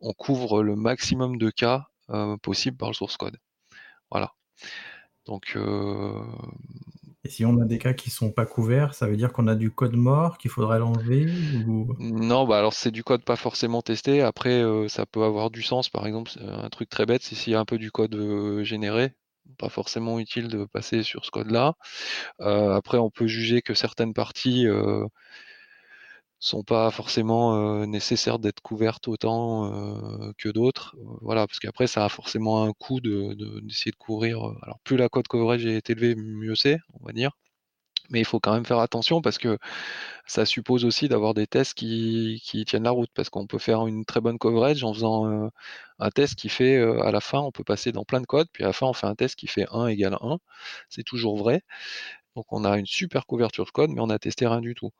[SPEAKER 3] on, couvre le maximum de cas euh, possible par le source code. Voilà. Donc euh,
[SPEAKER 2] et si on a des cas qui sont pas couverts, ça veut dire qu'on a du code mort, qu'il faudrait l'enlever.
[SPEAKER 3] Non, bah alors c'est du code pas forcément testé. Après, euh, ça peut avoir du sens. Par exemple, un truc très bête, c'est s'il y a un peu du code euh, généré, pas forcément utile de passer sur ce code-là. Euh, après, on peut juger que certaines parties sont pas forcément nécessaires d'être couvertes autant que d'autres. voilà, parce qu'après, ça a forcément un coût de, d'essayer de, couvrir. alors, plus la code coverage est élevée, mieux c'est, on va dire. Mais il faut quand même faire attention parce que ça suppose aussi d'avoir des tests qui, qui tiennent la route. Parce qu'on peut faire une très bonne coverage en faisant un test qui fait, à la fin, on peut passer dans plein de codes, puis à la fin, on fait un test qui fait 1 égale 1. C'est toujours vrai. Donc on a une super couverture de code, mais on a testé rien du tout.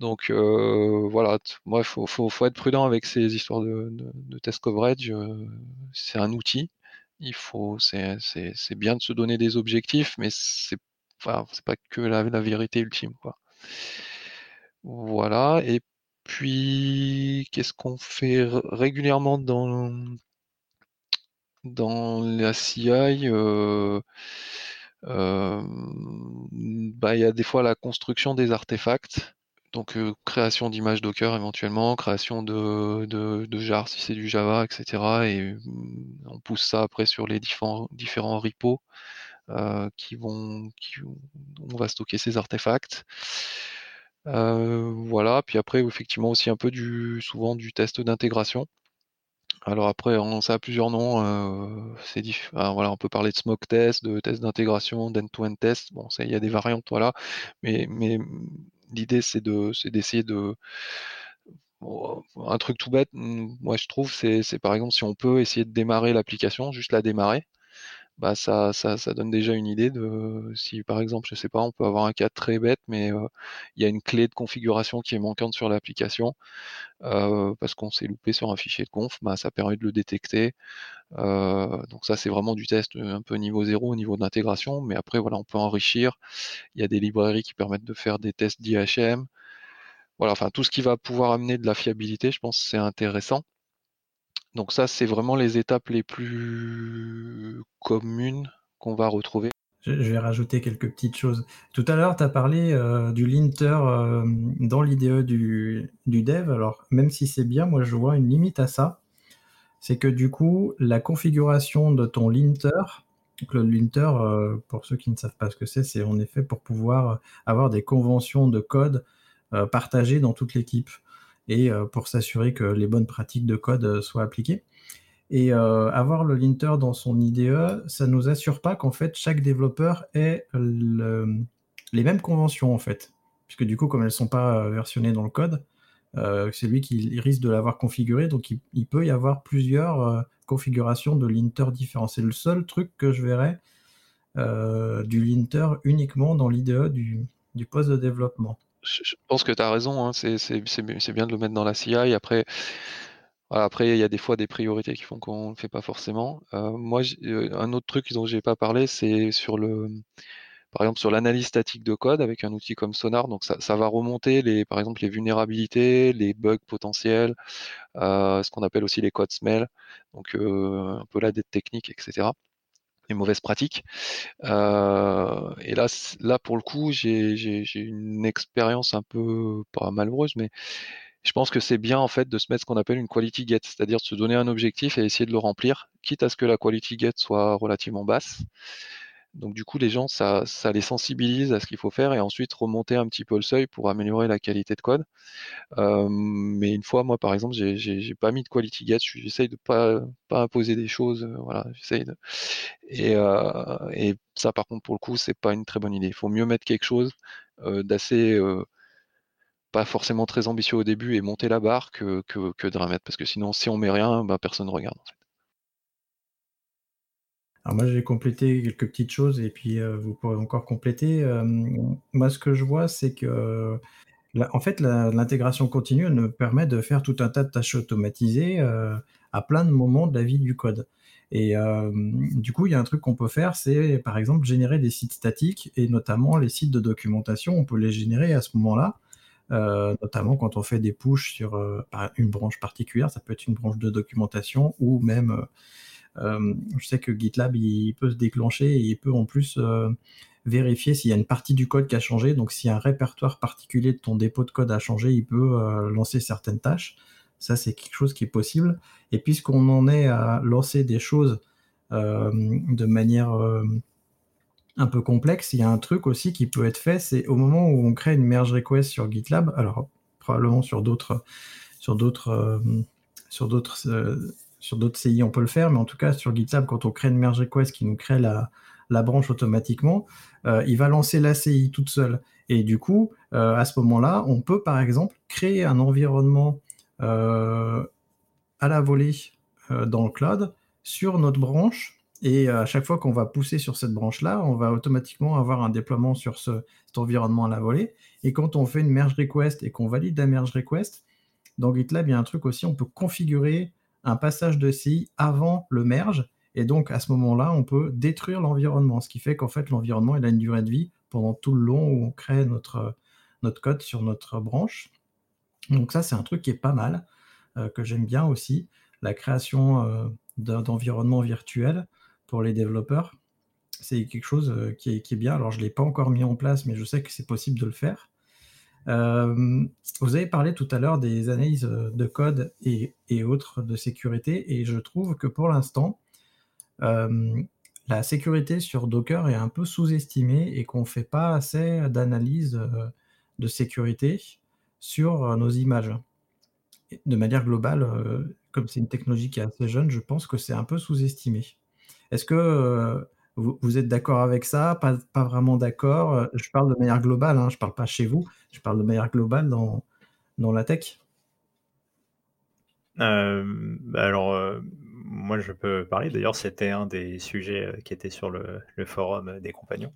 [SPEAKER 3] Donc euh, voilà, moi il faut, être prudent avec ces histoires de, test coverage. Euh, c'est un outil. Il faut, c'est, bien de se donner des objectifs, mais c'est enfin, c'est pas que la, vérité ultime. Voilà. Et puis qu'est-ce qu'on fait régulièrement dans dans la CI euh, bah, il y a des fois la construction des artefacts, donc euh, création d'images Docker éventuellement, création de, de, jar si c'est du Java, etc. Et mm, on pousse ça après sur les différents, différents repos euh, qui vont, qui, on va stocker ces artefacts. voilà, puis après effectivement aussi un peu du souvent du test d'intégration. Alors après, ça a plusieurs noms. Euh, c'est voilà, on peut parler de smoke test, de test d'intégration, d'end-to-end test. Bon, il y a des variantes, voilà. Mais, mais l'idée, c'est de, c'est d'essayer de un truc tout bête, moi je trouve, c'est par exemple si on peut essayer de démarrer l'application, juste la démarrer, bah ça, ça, ça donne déjà une idée de si par exemple, je sais pas, on peut avoir un cas très bête, mais il y a une clé de configuration qui est manquante sur l'application parce qu'on s'est loupé sur un fichier de conf, bah, ça permet de le détecter. Donc ça c'est vraiment du test un peu niveau zéro au niveau d'intégration, mais après voilà, on peut enrichir. Il y a des librairies qui permettent de faire des tests d'IHM. Voilà, enfin tout ce qui va pouvoir amener de la fiabilité, je pense c'est intéressant. Donc ça, c'est vraiment les étapes les plus communes qu'on va retrouver.
[SPEAKER 2] Je vais rajouter quelques petites choses. Tout à l'heure, tu as parlé euh, du linter euh, dans l'IDE du, dev. Alors, même si c'est bien, moi, je vois une limite à ça. C'est que du coup, la configuration de ton linter, le linter, euh, pour ceux qui ne savent pas ce que c'est, c'est en effet pour pouvoir avoir des conventions de code partagées dans toute l'équipe et euh, pour s'assurer que les bonnes pratiques de code euh, soient appliquées. Et euh, avoir le linter dans son IDE, ça ne nous assure pas qu'en fait chaque développeur ait les mêmes conventions en fait. Puisque du coup, comme elles ne sont pas versionnées dans le code, c'est lui qui risque de l'avoir configuré, donc il, peut y avoir plusieurs configurations de linter différents. C'est le seul truc que je verrais du linter uniquement dans l'IDE du, du poste de développement.
[SPEAKER 3] Je, pense que tu as raison, hein, c'est bien de le mettre dans la CI. Après, après, il y a des fois des priorités qui font qu'on ne le fait pas forcément. moi, un autre truc dont j'ai pas parlé, c'est sur le, par exemple sur l'analyse statique de code avec un outil comme Sonar. Donc ça, va remonter les, par exemple les vulnérabilités, les bugs potentiels, euh, ce qu'on appelle aussi les codes smell, donc euh, un peu la dette technique, etc. Les mauvaises pratiques. Euh, et là, là pour le coup, j'ai une expérience un peu pas malheureuse, mais je pense que c'est bien en fait de se mettre ce qu'on appelle une quality get, c'est-à-dire de se donner un objectif et essayer de le remplir, quitte à ce que la quality get soit relativement basse. Donc du coup, les gens, ça, les sensibilise à ce qu'il faut faire et ensuite remonter un petit peu le seuil pour améliorer la qualité de code. Euh, mais une fois, moi, par exemple, j'ai pas mis de quality gate. J'essaye de pas pas imposer des choses. Euh, voilà, j'essaye de. Euh, et, ça, par contre, pour le coup, c'est pas une très bonne idée. Il faut mieux mettre quelque chose d'assez pas forcément très ambitieux au début et monter la barre que, que, de remettre. Parce que sinon, si on met rien, bah, personne ne regarde.
[SPEAKER 2] Alors moi, j'ai complété quelques petites choses et puis euh, vous pourrez encore compléter. Euh, moi, ce que je vois, c'est que en fait, l'intégration continue nous permet de faire tout un tas de tâches automatisées euh, à plein de moments de la vie du code. Et du coup, il y a un truc qu'on peut faire, c'est par exemple générer des sites statiques et notamment les sites de documentation. On peut les générer à ce moment-là, notamment quand on fait des pushes sur une branche particulière. Ça peut être une branche de documentation ou même euh, je sais que GitLab, il peut se déclencher et il peut en plus euh, vérifier s'il y a une partie du code qui a changé. Donc, si un répertoire particulier de ton dépôt de code a changé, il peut euh, lancer certaines tâches. Ça, c'est quelque chose qui est possible. Et puisqu'on en est à lancer des choses de manière un peu complexe, il y a un truc aussi qui peut être fait, c'est au moment où on crée une merge request sur GitLab, alors probablement sur d'autres sur d'autres sur d'autres sur d'autres CI, on peut le faire, mais en tout cas, sur GitLab, quand on crée une merge request qui nous crée la, branche automatiquement, euh, il va lancer la CI toute seule. Et du coup, euh, à ce moment-là, on peut par exemple créer un environnement euh, à la volée dans le cloud sur notre branche. Et à chaque fois qu'on va pousser sur cette branche-là, on va automatiquement avoir un déploiement sur ce, cet environnement à la volée. Et quand on fait une merge request et qu'on valide la merge request, dans GitLab, il y a un truc aussi, on peut configurer un passage de CI avant le merge. Et donc, à ce moment-là, on peut détruire l'environnement, ce qui fait qu'en fait, l'environnement, il a une durée de vie pendant tout le long où on crée notre, notre code sur notre branche. Donc ça, c'est un truc qui est pas mal, euh, que j'aime bien aussi, la création euh, d'environnement virtuel pour les développeurs. C'est quelque chose euh, qui, est, qui, est, bien. Alors, je ne l'ai pas encore mis en place, mais je sais que c'est possible de le faire. Euh, vous avez parlé tout à l'heure des analyses de code et, autres de sécurité, et je trouve que pour l'instant, euh, la sécurité sur Docker est un peu sous-estimée et qu'on ne fait pas assez d'analyse euh, de sécurité sur nos images. De manière globale, comme c'est une technologie qui est assez jeune, je pense que c'est un peu sous-estimé. Est-ce que vous, êtes d'accord avec ça pas, vraiment d'accord? Euh, Je parle de manière globale, hein, je ne parle pas chez vous, je parle de manière globale dans, dans la tech.
[SPEAKER 4] Euh, bah alors, euh, moi je peux parler. D'ailleurs, c'était un des sujets qui était sur le, le forum des compagnons,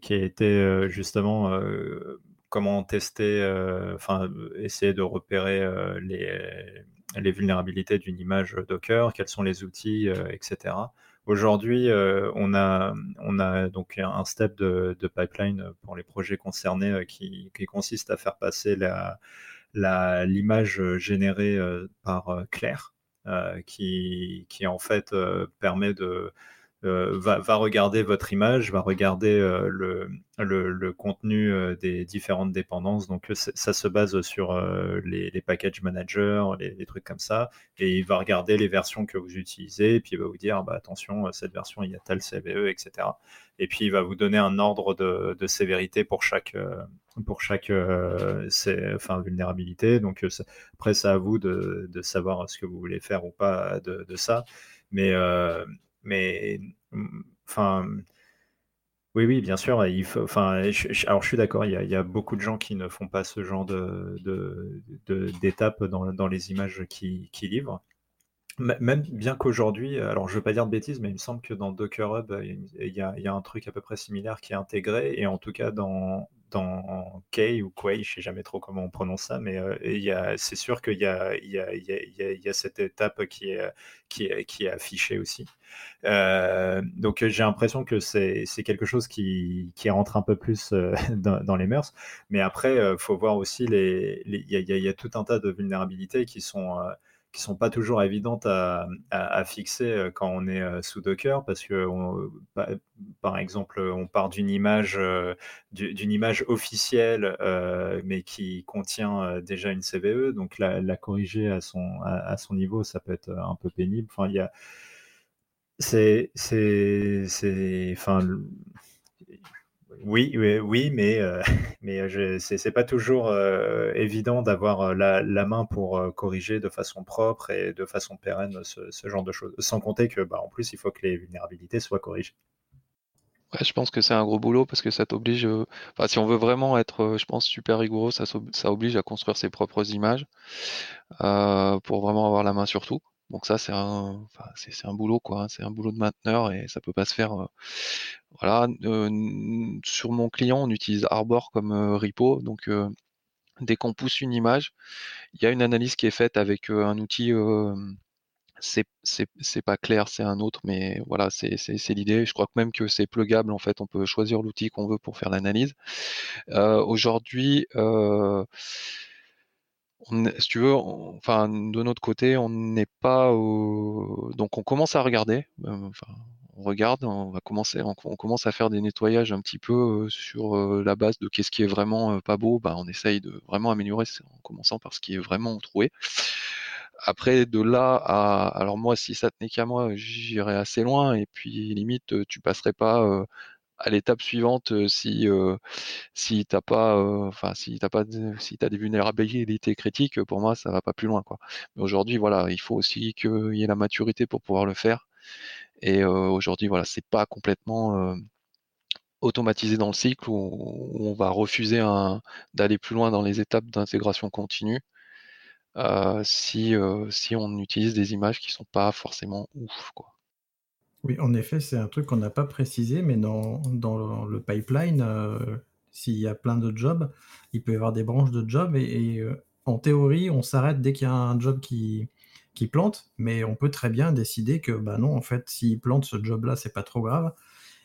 [SPEAKER 4] qui était justement comment tester, enfin, essayer de repérer les, les vulnérabilités d'une image Docker, quels sont les outils, etc. Aujourd'hui, euh, on, a, on a donc un step de, pipeline pour les projets concernés euh, qui, consiste à faire passer l'image générée euh, par Claire, qui, en fait permet de euh, va, regarder votre image, va regarder euh, le, contenu euh, des différentes dépendances. Donc ça se base sur les, les, package managers, les, trucs comme ça, et il va regarder les versions que vous utilisez, et puis il va vous dire bah, attention, cette version il y a tel CVE, etc. Et puis il va vous donner un ordre de, sévérité pour chaque pour chaque vulnérabilité. Donc après, c'est à vous de, savoir ce que vous voulez faire ou pas de, de ça. Mais, mais enfin, Oui, oui, bien sûr. Il faut, enfin, alors je suis d'accord, il, y a beaucoup de gens qui ne font pas ce genre de, d'étapes dans, dans les images qu'ils qui livrent. Même bien qu'aujourd'hui, alors je ne veux pas dire de bêtises, mais il me semble que dans Docker Hub, il y, a, il y a un truc à peu près similaire qui est intégré, et en tout cas dans, dans Kay ou Quay, je sais jamais trop comment on prononce ça, mais euh, c'est sûr qu'il y a, cette étape qui est, est affichée aussi. Euh, donc j'ai l'impression que c'est quelque chose qui, rentre un peu plus euh, dans, les mœurs, mais après, il faut voir aussi il y, a tout un tas de vulnérabilités qui sont qui sont pas toujours évidentes à, à, fixer euh, quand on est euh, sous Docker parce que par exemple on part d'une image euh, d'une image officielle mais qui contient déjà une CVE donc la, la corriger à son à, son niveau ça peut être un peu pénible. Enfin il y a c'est c'est c'est enfin oui, oui, mais, euh, mais euh, c'est pas toujours euh, évident d'avoir la, main pour corriger de façon propre et de façon pérenne ce, genre de choses. Sans compter que, bah, en plus, il faut que les vulnérabilités soient corrigées.
[SPEAKER 3] Ouais, je pense que c'est un gros boulot parce que ça t'oblige, enfin, si on veut vraiment être, je pense, super rigoureux, ça, ça oblige à construire ses propres images pour vraiment avoir la main sur tout. Donc ça, c'est un, c'est, un boulot quoi. Hein. C'est un boulot de mainteneur et ça peut pas se faire. Euh, voilà. Euh, sur mon client, on utilise Arbor comme euh, repo. Donc dès qu'on pousse une image, il y a une analyse qui est faite avec un outil. c'est, pas clair, c'est un autre, mais voilà, c'est l'idée. Je crois que même que c'est plugable. En fait, on peut choisir l'outil qu'on veut pour faire l'analyse. aujourd'hui si tu veux, de notre côté, on n'est pas donc on commence à regarder. Euh, on regarde, on va commencer, on, commence à faire des nettoyages un petit peu euh, sur euh, la base de qu'est-ce qui est vraiment pas beau. Bah, on essaye de vraiment améliorer en commençant par ce qui est vraiment troué. Après, de là à, alors moi, si ça tenait qu'à moi, j'irais assez loin. Et puis, limite, tu passerais pas à l'étape suivante si si t'as pas enfin si t'as pas si t'as des vulnérabilités critiques pour moi ça va pas plus loin quoi. Mais aujourd'hui voilà il faut aussi qu'il y ait la maturité pour pouvoir le faire. Et aujourd'hui voilà c'est pas complètement automatisé dans le cycle où, on va refuser d'aller plus loin dans les étapes d'intégration continue si si on utilise des images qui sont pas forcément ouf quoi
[SPEAKER 2] oui, en effet, c'est un truc qu'on n'a pas précisé, mais dans, dans le pipeline, euh, s'il y a plein de jobs, il peut y avoir des branches de jobs et, euh, en théorie, on s'arrête dès qu'il y a un job qui, plante, mais on peut très bien décider que bah non, en fait, s'il plante ce job-là, c'est pas trop grave.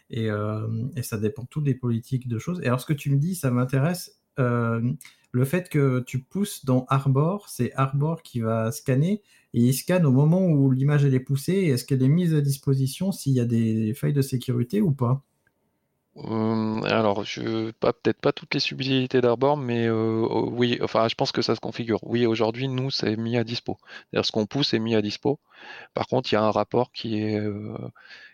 [SPEAKER 2] Et, euh, et, ça dépend tout des politiques de choses. Et alors, ce que tu me dis, ça m'intéresse. le fait que tu pousses dans Arbor, c'est Arbor qui va scanner et il scanne au moment où l'image est poussée. Est-ce qu'elle est mise à disposition s'il y a des failles de sécurité ou pas?
[SPEAKER 3] Hum, alors, je pas peut-être pas toutes les subtilités d'Arbor, mais euh, oh, oui, enfin, je pense que ça se configure. Oui, aujourd'hui, nous, c'est mis à dispo. C'est-à-dire, ce qu'on pousse est mis à dispo. Par contre, il y a un rapport qui est euh,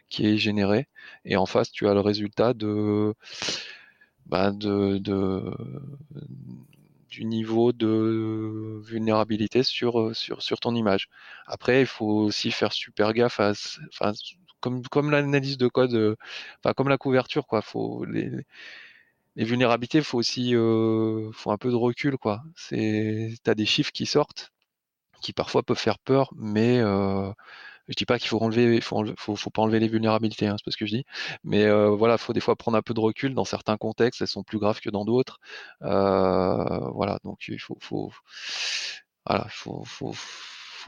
[SPEAKER 3] qui est généré, et en face, tu as le résultat de bah, de, de du niveau de vulnérabilité sur, euh, sur, sur ton image. Après, il faut aussi faire super gaffe à, enfin, comme, comme l'analyse de code, euh, enfin, comme la couverture, quoi. Faut les, les vulnérabilités, faut aussi, euh, faut un peu de recul, quoi. C'est, t'as des chiffres qui sortent, qui parfois peuvent faire peur, mais je dis pas qu'il faut enlever, faut, pas enlever les vulnérabilités, hein, c'est pas ce que je dis. Mais euh, voilà, faut des fois prendre un peu de recul. Dans certains contextes, elles sont plus graves que dans d'autres. Euh, voilà, donc il faut,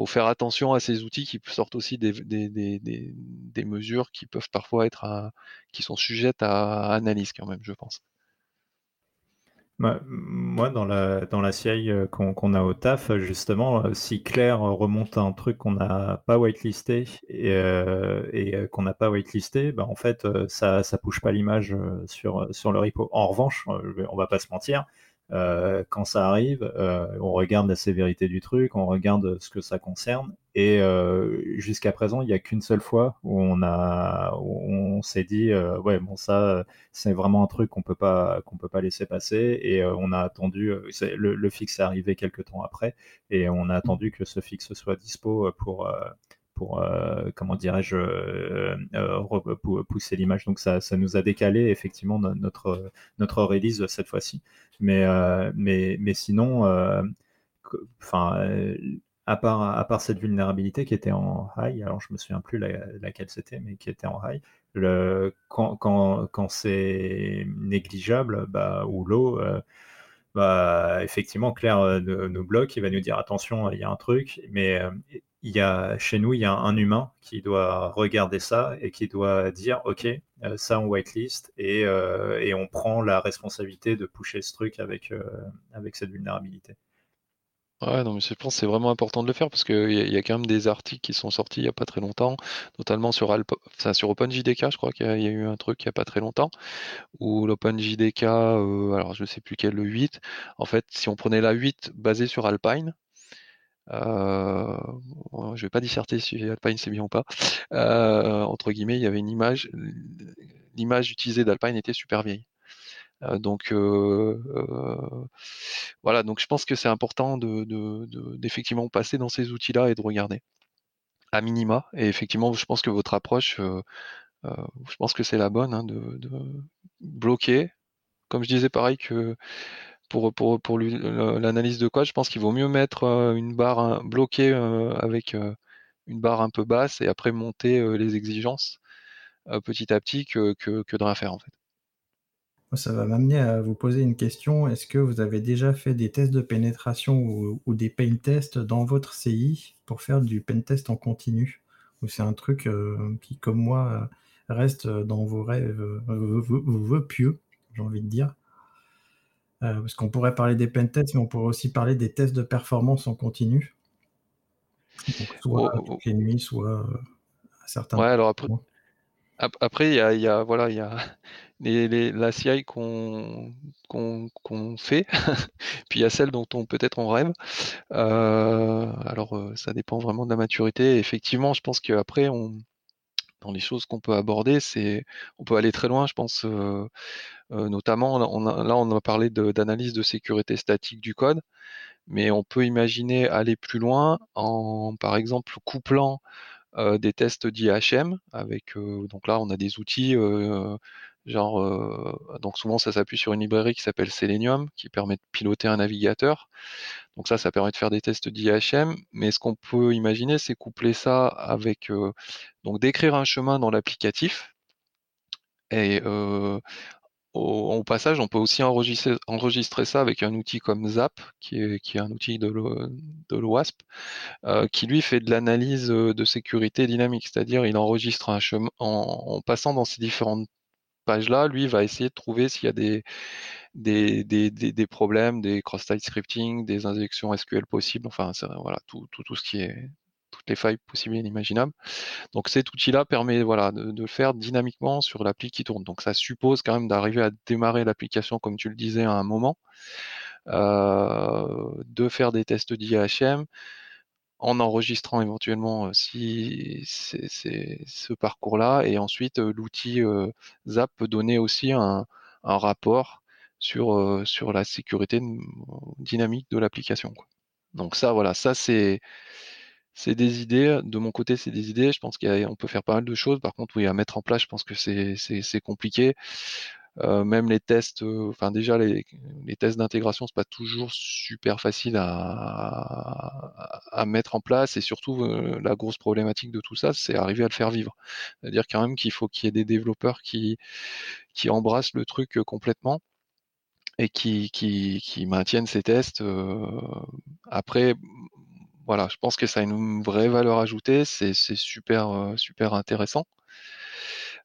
[SPEAKER 3] faire attention à ces outils qui sortent aussi des, des mesures qui peuvent parfois être, à, qui sont sujettes à analyse quand même, je pense.
[SPEAKER 4] Moi, dans la, dans la CI euh, qu'on a au taf, justement, euh, si Claire remonte un truc qu'on n'a pas whitelisté et, euh, qu'on n'a pas whitelisté, bah, en fait, ça ne bouge pas l'image sur, sur le repo. En revanche, on va pas se mentir, euh, quand ça arrive, euh, on regarde la sévérité du truc, on regarde ce que ça concerne, et euh, jusqu'à présent, il n'y a qu'une seule fois où on a, on s'est dit, ouais, bon ça, c'est vraiment un truc qu'on peut pas, qu'on peut pas laisser passer, et on a attendu, le, le, fixe est arrivé quelques temps après, et on a attendu que ce fixe soit dispo pour pour comment dirais-je, pousser l'image. Donc ça, ça nous a décalé effectivement notre, notre release cette fois-ci. Mais, mais, mais sinon, enfin à part, à part cette vulnérabilité qui était en high, alors je me souviens plus laquelle c'était, mais qui était en high, le, quand, quand, quand c'est négligeable bah, ou low, euh, bah, effectivement, Claire euh, nous, bloque, il va nous dire attention, il y a un truc, mais euh, il y a, chez nous, il y a un humain qui doit regarder ça et qui doit dire ok, ça on whitelist et, et on prend la responsabilité de pusher ce truc avec, avec cette vulnérabilité.
[SPEAKER 3] Ouais, non, mais je pense que c'est vraiment important de le faire parce qu'il y, y a quand même des articles qui sont sortis il n'y a pas très longtemps, notamment sur, sur OpenJDK, je crois qu'il y, a eu un truc il n'y a pas très longtemps, où l'OpenJDK, euh, alors je ne sais plus quel, le 8, en fait, si on prenait la 8 basée sur Alpine, euh, je vais pas disserter si Alpine c'est bien ou pas, euh, entre guillemets, il y avait une image, l'image utilisée d'Alpine était super vieille. Euh, donc euh, euh, voilà, donc je pense que c'est important de, d'effectivement passer dans ces outils-là et de regarder à minima. Et effectivement, je pense que votre approche, je pense que c'est la bonne, hein, de, bloquer. Comme je disais, pareil que pour, pour, pour l'analyse de code, je pense qu'il vaut mieux mettre une barre bloquée avec une barre un peu basse et après monter les exigences petit à petit que, que, de rien faire en fait.
[SPEAKER 2] Ça va m'amener à vous poser une question. Est-ce que vous avez déjà fait des tests de pénétration ou, des pain tests dans votre CI pour faire du pen test en continu? Ou c'est un truc euh, qui, comme moi, reste dans vos rêves, euh, vos, vos, pieux, j'ai envie de dire euh, Parce qu'on pourrait parler des pen tests, mais on pourrait aussi parler des tests de performance en continu. soit oh, oh, toutes les nuits, soit à certains
[SPEAKER 3] Ouais, alors après, après, il y a, y a, voilà, il y a les, la CI qu'on fait, puis il y a celle dont on peut-être on rêve. Euh, alors, euh, ça dépend vraiment de la maturité. effectivement, je pense qu'après, on, dans les choses qu'on peut aborder, c'est, on peut aller très loin. Je pense, notamment, là, on a parlé d'analyse de, sécurité statique du code, mais on peut imaginer aller plus loin en, par exemple, couplant des tests d'IHM avec donc là on a des outils euh, genre donc souvent ça s'appuie sur une librairie qui s'appelle Selenium qui permet de piloter un navigateur. Donc ça ça permet de faire des tests d'IHM, mais ce qu'on peut imaginer c'est coupler ça avec donc d'écrire un chemin dans l'applicatif. Et au, passage, on peut aussi enregistrer, enregistrer, ça avec un outil comme Zap, qui est, qui est un outil de l'OWASP, euh, qui lui fait de l'analyse euh, de sécurité dynamique, c'est-à-dire il enregistre un chemin en, passant dans ces différentes pages-là, lui va essayer de trouver s'il y a des, des, problèmes, des cross-site scripting, des injections SQL possibles, enfin voilà, tout, tout, tout ce qui est toutes les failles possibles et inimaginables. Donc cet outil-là permet voilà, de, faire dynamiquement sur l'appli qui tourne. Donc ça suppose quand même d'arriver à démarrer l'application comme tu le disais à un moment, euh, de faire des tests d'IHM en enregistrant éventuellement si c'est ce parcours-là et ensuite l'outil Zap peut donner aussi un, rapport sur, sur la sécurité dynamique de l'application. Donc ça, voilà, ça c'est c'est des idées. De mon côté, c'est des idées. Je pense qu'on peut faire pas mal de choses. Par contre, oui, à mettre en place, je pense que c'est compliqué. Euh, même les tests, euh, enfin déjà les, tests d'intégration, c'est pas toujours super facile à, mettre en place. Et surtout, euh, la grosse problématique de tout ça, c'est arriver à le faire vivre. C'est-à-dire quand même qu'il faut qu'il y ait des développeurs qui, qui embrassent le truc complètement et qui, qui, qui maintiennent ces tests. après, voilà, je pense que ça a une vraie valeur ajoutée, c'est super, euh, super intéressant.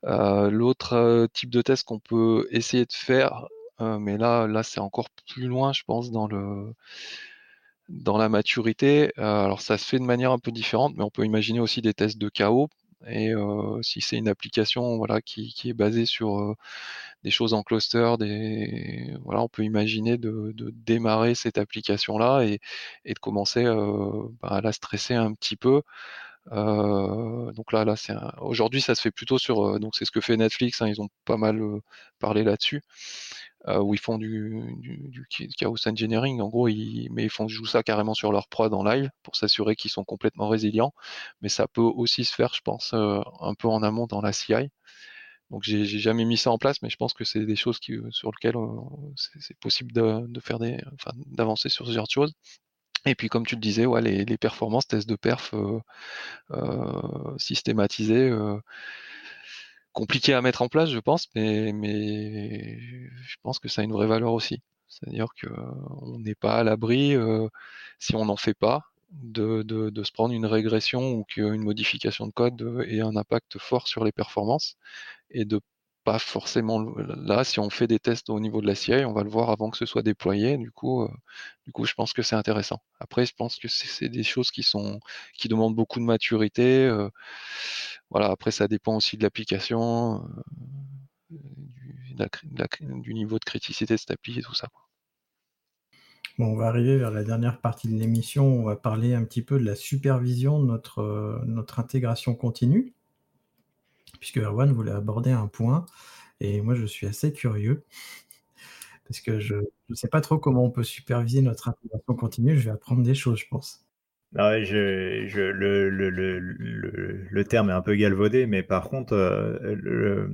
[SPEAKER 3] Euh, l'autre euh, type de test qu'on peut essayer de faire, mais là, là c'est encore plus loin, je pense, dans le dans la maturité. alors ça se fait de manière un peu différente, mais on peut imaginer aussi des tests de chaos. Et si c'est une application voilà, qui, qui est basée sur des choses en cluster, des, voilà, on peut imaginer de, démarrer cette application-là et, et, de commencer euh, bah, à la stresser un petit peu. Euh, donc là, là, c'est aujourd'hui, ça se fait plutôt sur. Euh, donc c'est ce que fait Netflix. Hein, ils ont pas mal euh, parlé là-dessus. où ils font du, chaos engineering, en gros, ils, mais ils font jouer ça carrément sur leur prod en live pour s'assurer qu'ils sont complètement résilients. Mais ça peut aussi se faire, je pense, un peu en amont dans la CI. Donc j'ai jamais mis ça en place, mais je pense que c'est des choses sur lesquelles c'est possible de faire des, enfin, d'avancer sur ce genre de choses. Et puis, comme tu le disais, les, performances, tests de perf euh, euh, systématisés, euh, compliqués à mettre en place, je pense, mais, je pense que ça a une vraie valeur aussi. C'est-à-dire qu'on n'est pas à l'abri, si on n'en fait pas, de, de, de, se prendre une régression ou qu'une modification de code ait un impact fort sur les performances et de pas forcément là. Si on fait des tests au niveau de la CI, on va le voir avant que ce soit déployé. Du coup, euh, du coup, je pense que c'est intéressant. Après, je pense que c'est des choses qui sont qui demandent beaucoup de maturité. Euh, voilà. Après, ça dépend aussi de l'application, euh, du, niveau de criticité de cette appli et tout ça.
[SPEAKER 2] Bon, on va arriver vers la dernière partie de l'émission. On va parler un petit peu de la supervision de notre, notre intégration continue puisque Erwan voulait aborder un point, et moi je suis assez curieux, parce que je ne sais pas trop comment on peut superviser notre intégration continue, je vais apprendre des choses, je pense.
[SPEAKER 4] Ah je, le, le, le, le, terme est un peu galvaudé, mais par contre, euh,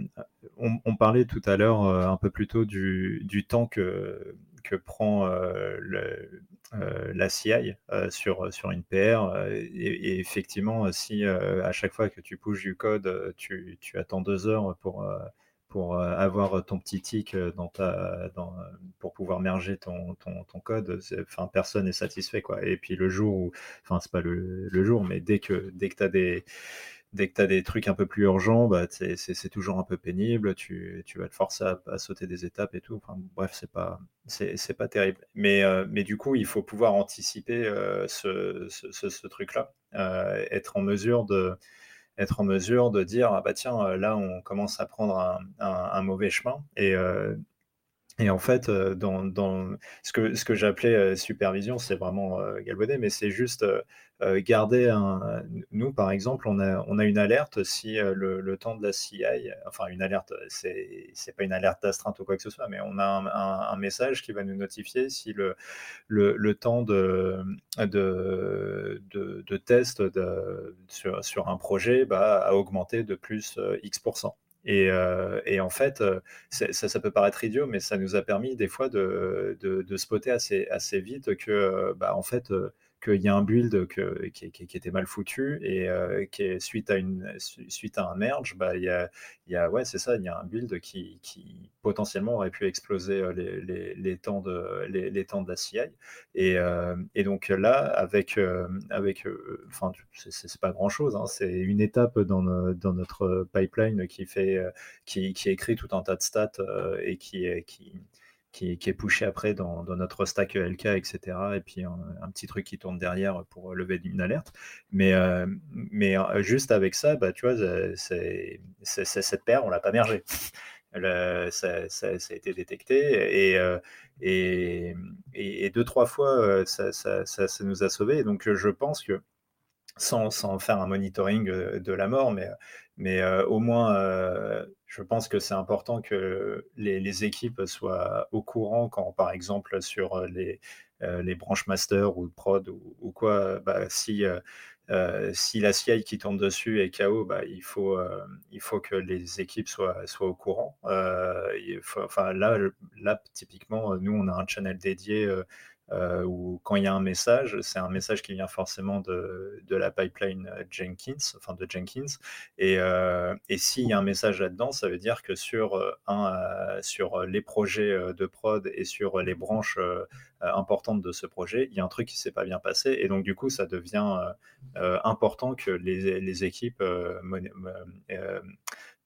[SPEAKER 4] on, on, parlait tout à l'heure euh, un peu plus tôt du, du temps que, que prend la CI sur, sur une PR. Et, effectivement, si à chaque fois que tu pushes du code, tu, tu attends deux heures pour pour avoir ton petit tic dans ta, dans, pour pouvoir merger ton, ton, ton code, personne n'est satisfait. Quoi. Et puis le jour où, enfin, c'est pas le, le, jour, mais dès que, dès que tu as des, dès que tu as des trucs un peu plus urgents, bah, c'est toujours un peu pénible, tu, vas te forcer à, sauter des étapes et tout. Bref, c'est pas, pas terrible. Mais, euh, mais du coup, il faut pouvoir anticiper euh, ce, truc-là, euh, être en mesure de dire ah bah tiens là on commence à prendre un, mauvais chemin et en fait, dans, ce que, ce que j'appelais supervision, c'est vraiment galvaudé, mais c'est juste garder un. Nous, par exemple, on a, on a une alerte si le, temps de la CI, enfin une alerte, c'est, c'est pas une alerte d'astreinte ou quoi que ce soit, mais on a un, message qui va nous notifier si le, le, temps de, test sur, un projet bah, a augmenté de plus X%. Et, euh, et, en fait, euh, ça, peut paraître idiot, mais ça nous a permis des fois de, de, de spotter assez, assez vite que, euh, bah, en fait, qu'il y a un build qui, était mal foutu et euh, qui suite à une suite à un merge, bah il y a, ouais c'est ça, il y a un build qui, potentiellement aurait pu exploser euh, les, les, les temps de les, temps de la CI et, euh, et donc là avec avec enfin c'est pas grand chose, hein, c'est une étape dans, dans notre pipeline qui fait qui, qui écrit tout un tas de stats et qui qui, est poussé après dans, notre stack LK, etc. Et puis un, petit truc qui tourne derrière pour lever une alerte. Mais, euh, mais euh, juste avec ça, bah, tu vois, cette paire, on l'a pas mergé. ça, a été détecté et, euh, et, et, deux, trois fois, ça, ça, ça, nous a sauvés. Donc, je pense que sans, sans, faire un monitoring de la mort, mais, mais au moins je pense que c'est important que les, équipes soient au courant quand, par exemple, sur euh, les, euh, les branches master ou prod ou, quoi, bah, si, euh, si la CI qui tourne dessus est KO, bah, il, faut, il faut que les équipes soient, soient au courant. enfin, là, là, typiquement, nous, on a un channel dédié euh, ou quand il y a un message, c'est un message qui vient forcément de, de, la pipeline Jenkins, enfin de Jenkins. Et, euh, et s'il y a un message là-dedans, ça veut dire que sur, euh, un, sur les projets de prod et sur les branches importantes de ce projet, il y a un truc qui ne s'est pas bien passé. Et donc, du coup, ça devient important que les, les équipes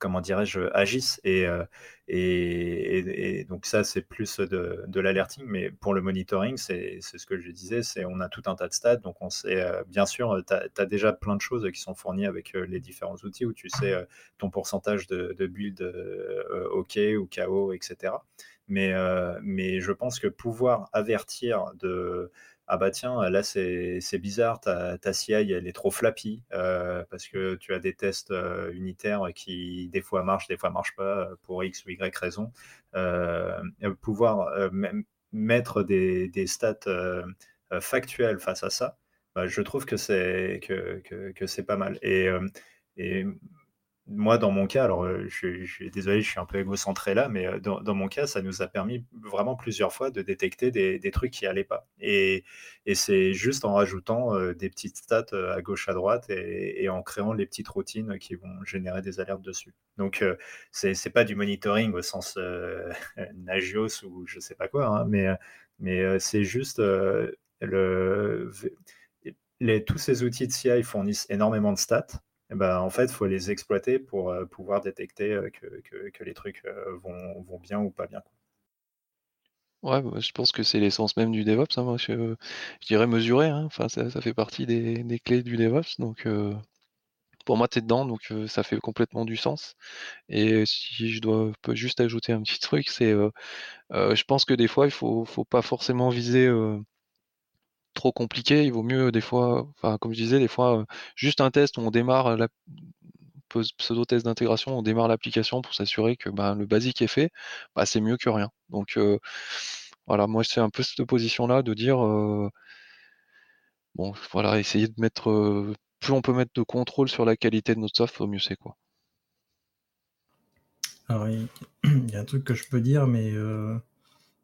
[SPEAKER 4] comment dirais-je, agissent. Euh, et, et, donc ça, c'est plus de, de l'alerting, mais pour le monitoring, c'est ce que je disais, c'est on a tout un tas de stats, donc on sait, euh, bien sûr, tu as, déjà plein de choses qui sont fournies avec euh, les différents outils où tu sais ton pourcentage de, de build OK ou KO, etc. Mais, mais je pense que pouvoir avertir de ah bah tiens, là c'est bizarre, ta, ta CI elle est trop flappy parce que tu as des tests unitaires qui des fois marchent, des fois marchent pas pour X ou Y raison. pouvoir mettre des, des stats factuelles face à ça, bah, je trouve que c'est que, que, que pas mal. Et moi, dans mon cas, alors euh, je, suis désolé, je suis un peu égocentré là, mais euh, dans, mon cas, ça nous a permis vraiment plusieurs fois de détecter des, trucs qui allaient pas. Et, c'est juste en rajoutant euh, des petites stats à gauche, à droite et, en créant les petites routines qui vont générer des alertes dessus. Donc, c'est pas du monitoring au sens Nagios ou je sais pas quoi, hein, mais, c'est juste le, les, tous ces outils de CI fournissent énormément de stats ben, en fait, il faut les exploiter pour euh, pouvoir détecter euh, que, les trucs euh, vont, bien ou pas bien.
[SPEAKER 3] Ouais, bah, je pense que c'est l'essence même du DevOps. Hein, je, dirais mesurer. Hein. Enfin, ça, fait partie des, clés du DevOps. Donc, pour moi, tu es dedans, donc ça fait complètement du sens. Et si je dois juste ajouter un petit truc, c'est je pense que des fois, il faut, faut pas forcément viser trop compliqué, il vaut mieux des fois, enfin comme je disais, des fois juste un test où on démarre la pseudo-test d'intégration, on démarre l'application pour s'assurer que ben, le basique est fait, bah, c'est mieux que rien. Donc voilà, moi c'est un peu cette position-là de dire bon voilà, essayer de mettre plus on peut mettre de contrôle sur la qualité de notre soft, au mieux c'est quoi.
[SPEAKER 2] Alors il y a un truc que je peux dire, mais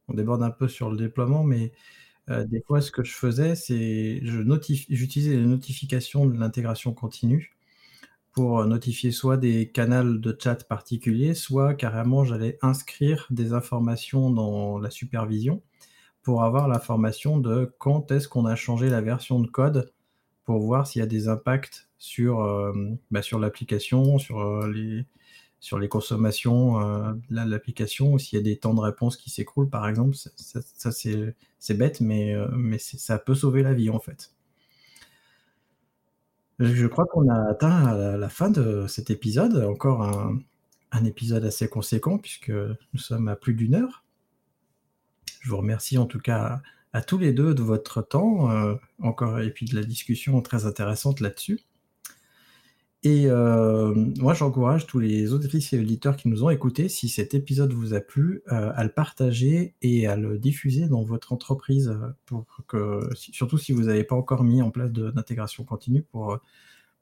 [SPEAKER 2] on déborde un peu sur le déploiement, mais euh, des fois, ce que je faisais, c'est je j'utilisais les notifications de l'intégration continue pour notifier soit des canaux de chat particuliers, soit carrément j'allais inscrire des informations dans la supervision pour avoir l'information de quand est-ce qu'on a changé la version de code pour voir s'il y a des impacts sur, euh, bah, sur l'application, sur euh, les, sur les consommations euh, de l'application, ou s'il y a des temps de réponse qui s'écroulent, par exemple, ça, c'est bête, mais, euh, ça peut sauver la vie en fait. Je crois qu'on a atteint la, fin de cet épisode, encore un, épisode assez conséquent puisque nous sommes à plus d'une heure. Je vous remercie en tout cas à, tous les deux de votre temps, euh, encore et puis de la discussion très intéressante là-dessus. Et euh, moi, j'encourage tous les auditrices et auditeurs qui nous ont écoutés, si cet épisode vous a plu, euh, à le partager et à le diffuser dans votre entreprise, euh, pour que, surtout si vous n'avez pas encore mis en place d'intégration continue, pour,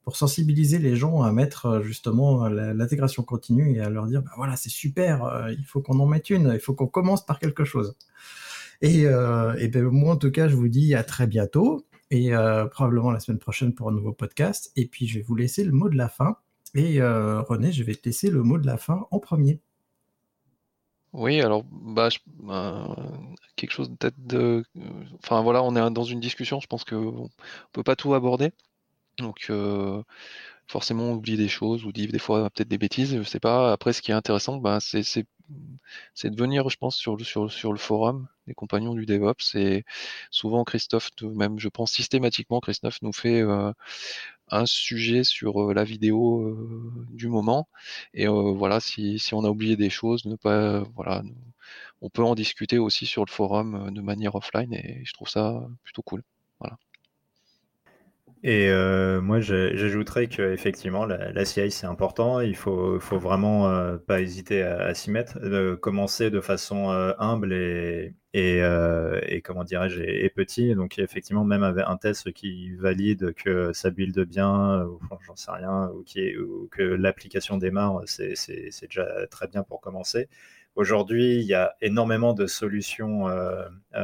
[SPEAKER 2] pour sensibiliser les gens à mettre justement l'intégration continue et à leur dire, bah voilà, c'est super, il faut qu'on en mette une, il faut qu'on commence par quelque chose. Et, et ben, moi, en tout cas, je vous dis à très bientôt et euh, probablement la semaine prochaine pour un nouveau podcast. Et puis, je vais vous laisser le mot de la fin. Et euh, René, je vais te laisser le mot de la fin en premier.
[SPEAKER 3] Oui, alors, bah, bah quelque chose peut-être de. Enfin, voilà, on est dans une discussion, je pense qu'on ne peut pas tout aborder. Donc, euh, forcément, on oublie des choses, ou dit des fois peut-être des bêtises, je sais pas. Après, ce qui est intéressant, bah, c'est de venir, je pense, sur le, sur, sur le forum des compagnons du DevOps. Et souvent, Christophe, même je pense systématiquement, Christophe nous fait euh, un sujet sur euh, la vidéo euh, du moment. Et voilà, si, si, on a oublié des choses, ne pas, voilà, on peut en discuter aussi sur le forum de manière offline. Et je trouve ça plutôt cool. Voilà.
[SPEAKER 4] Et euh, moi, j'ajouterais qu'effectivement, la, la CI, c'est important. Il faut, faut vraiment euh, pas hésiter à, s'y mettre. De commencer de façon euh, humble et, comment dirais-je, et, petit. Donc, effectivement, même avec un test qui valide que ça build bien, ou j'en sais rien, ou, ou que l'application démarre, c'est déjà très bien pour commencer. Aujourd'hui, il y a énormément de solutions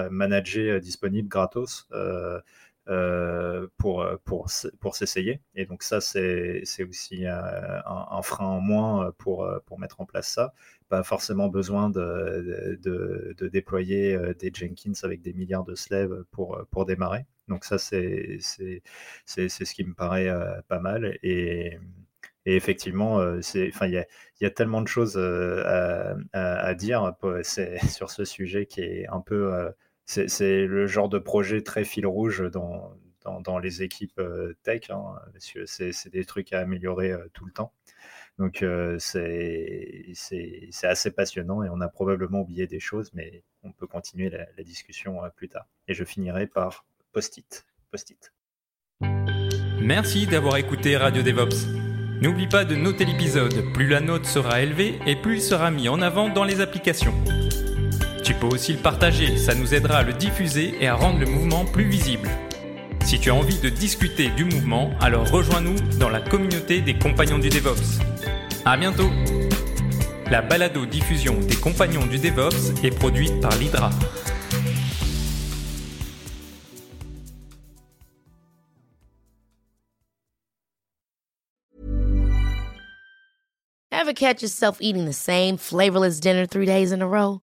[SPEAKER 4] managées disponibles gratos. Euh, pour, euh, pour, pour s'essayer. Et donc ça, c'est aussi euh, un, frein en moins pour, pour mettre en place ça. Pas forcément besoin de, de, de, déployer des Jenkins avec des milliards de slaves pour, pour démarrer. Donc ça, c'est ce qui me paraît pas mal. Et, et effectivement, il y a, y a, tellement de choses à, à, dire sur ce sujet qui est un peu c'est le genre de projet très fil rouge dans, dans, les équipes euh, tech, hein, c'est des trucs à améliorer euh, tout le temps. Donc euh, c'est assez passionnant et on a probablement oublié des choses, mais on peut continuer la, discussion plus tard. Et je finirai par post-it. Post-it.
[SPEAKER 1] Merci d'avoir écouté Radio DevOps. N'oublie pas de noter l'épisode, plus la note sera élevée et plus il sera mis en avant dans les applications. Tu peux aussi le partager, ça nous aidera à le diffuser et à rendre le mouvement plus visible. Si tu as envie de discuter du mouvement, alors rejoins-nous dans la communauté des compagnons du DevOps. À bientôt La balado-diffusion des compagnons du DevOps est produite par l'Hydra.
[SPEAKER 8] Ever catch yourself eating the same flavorless dinner three days in a row?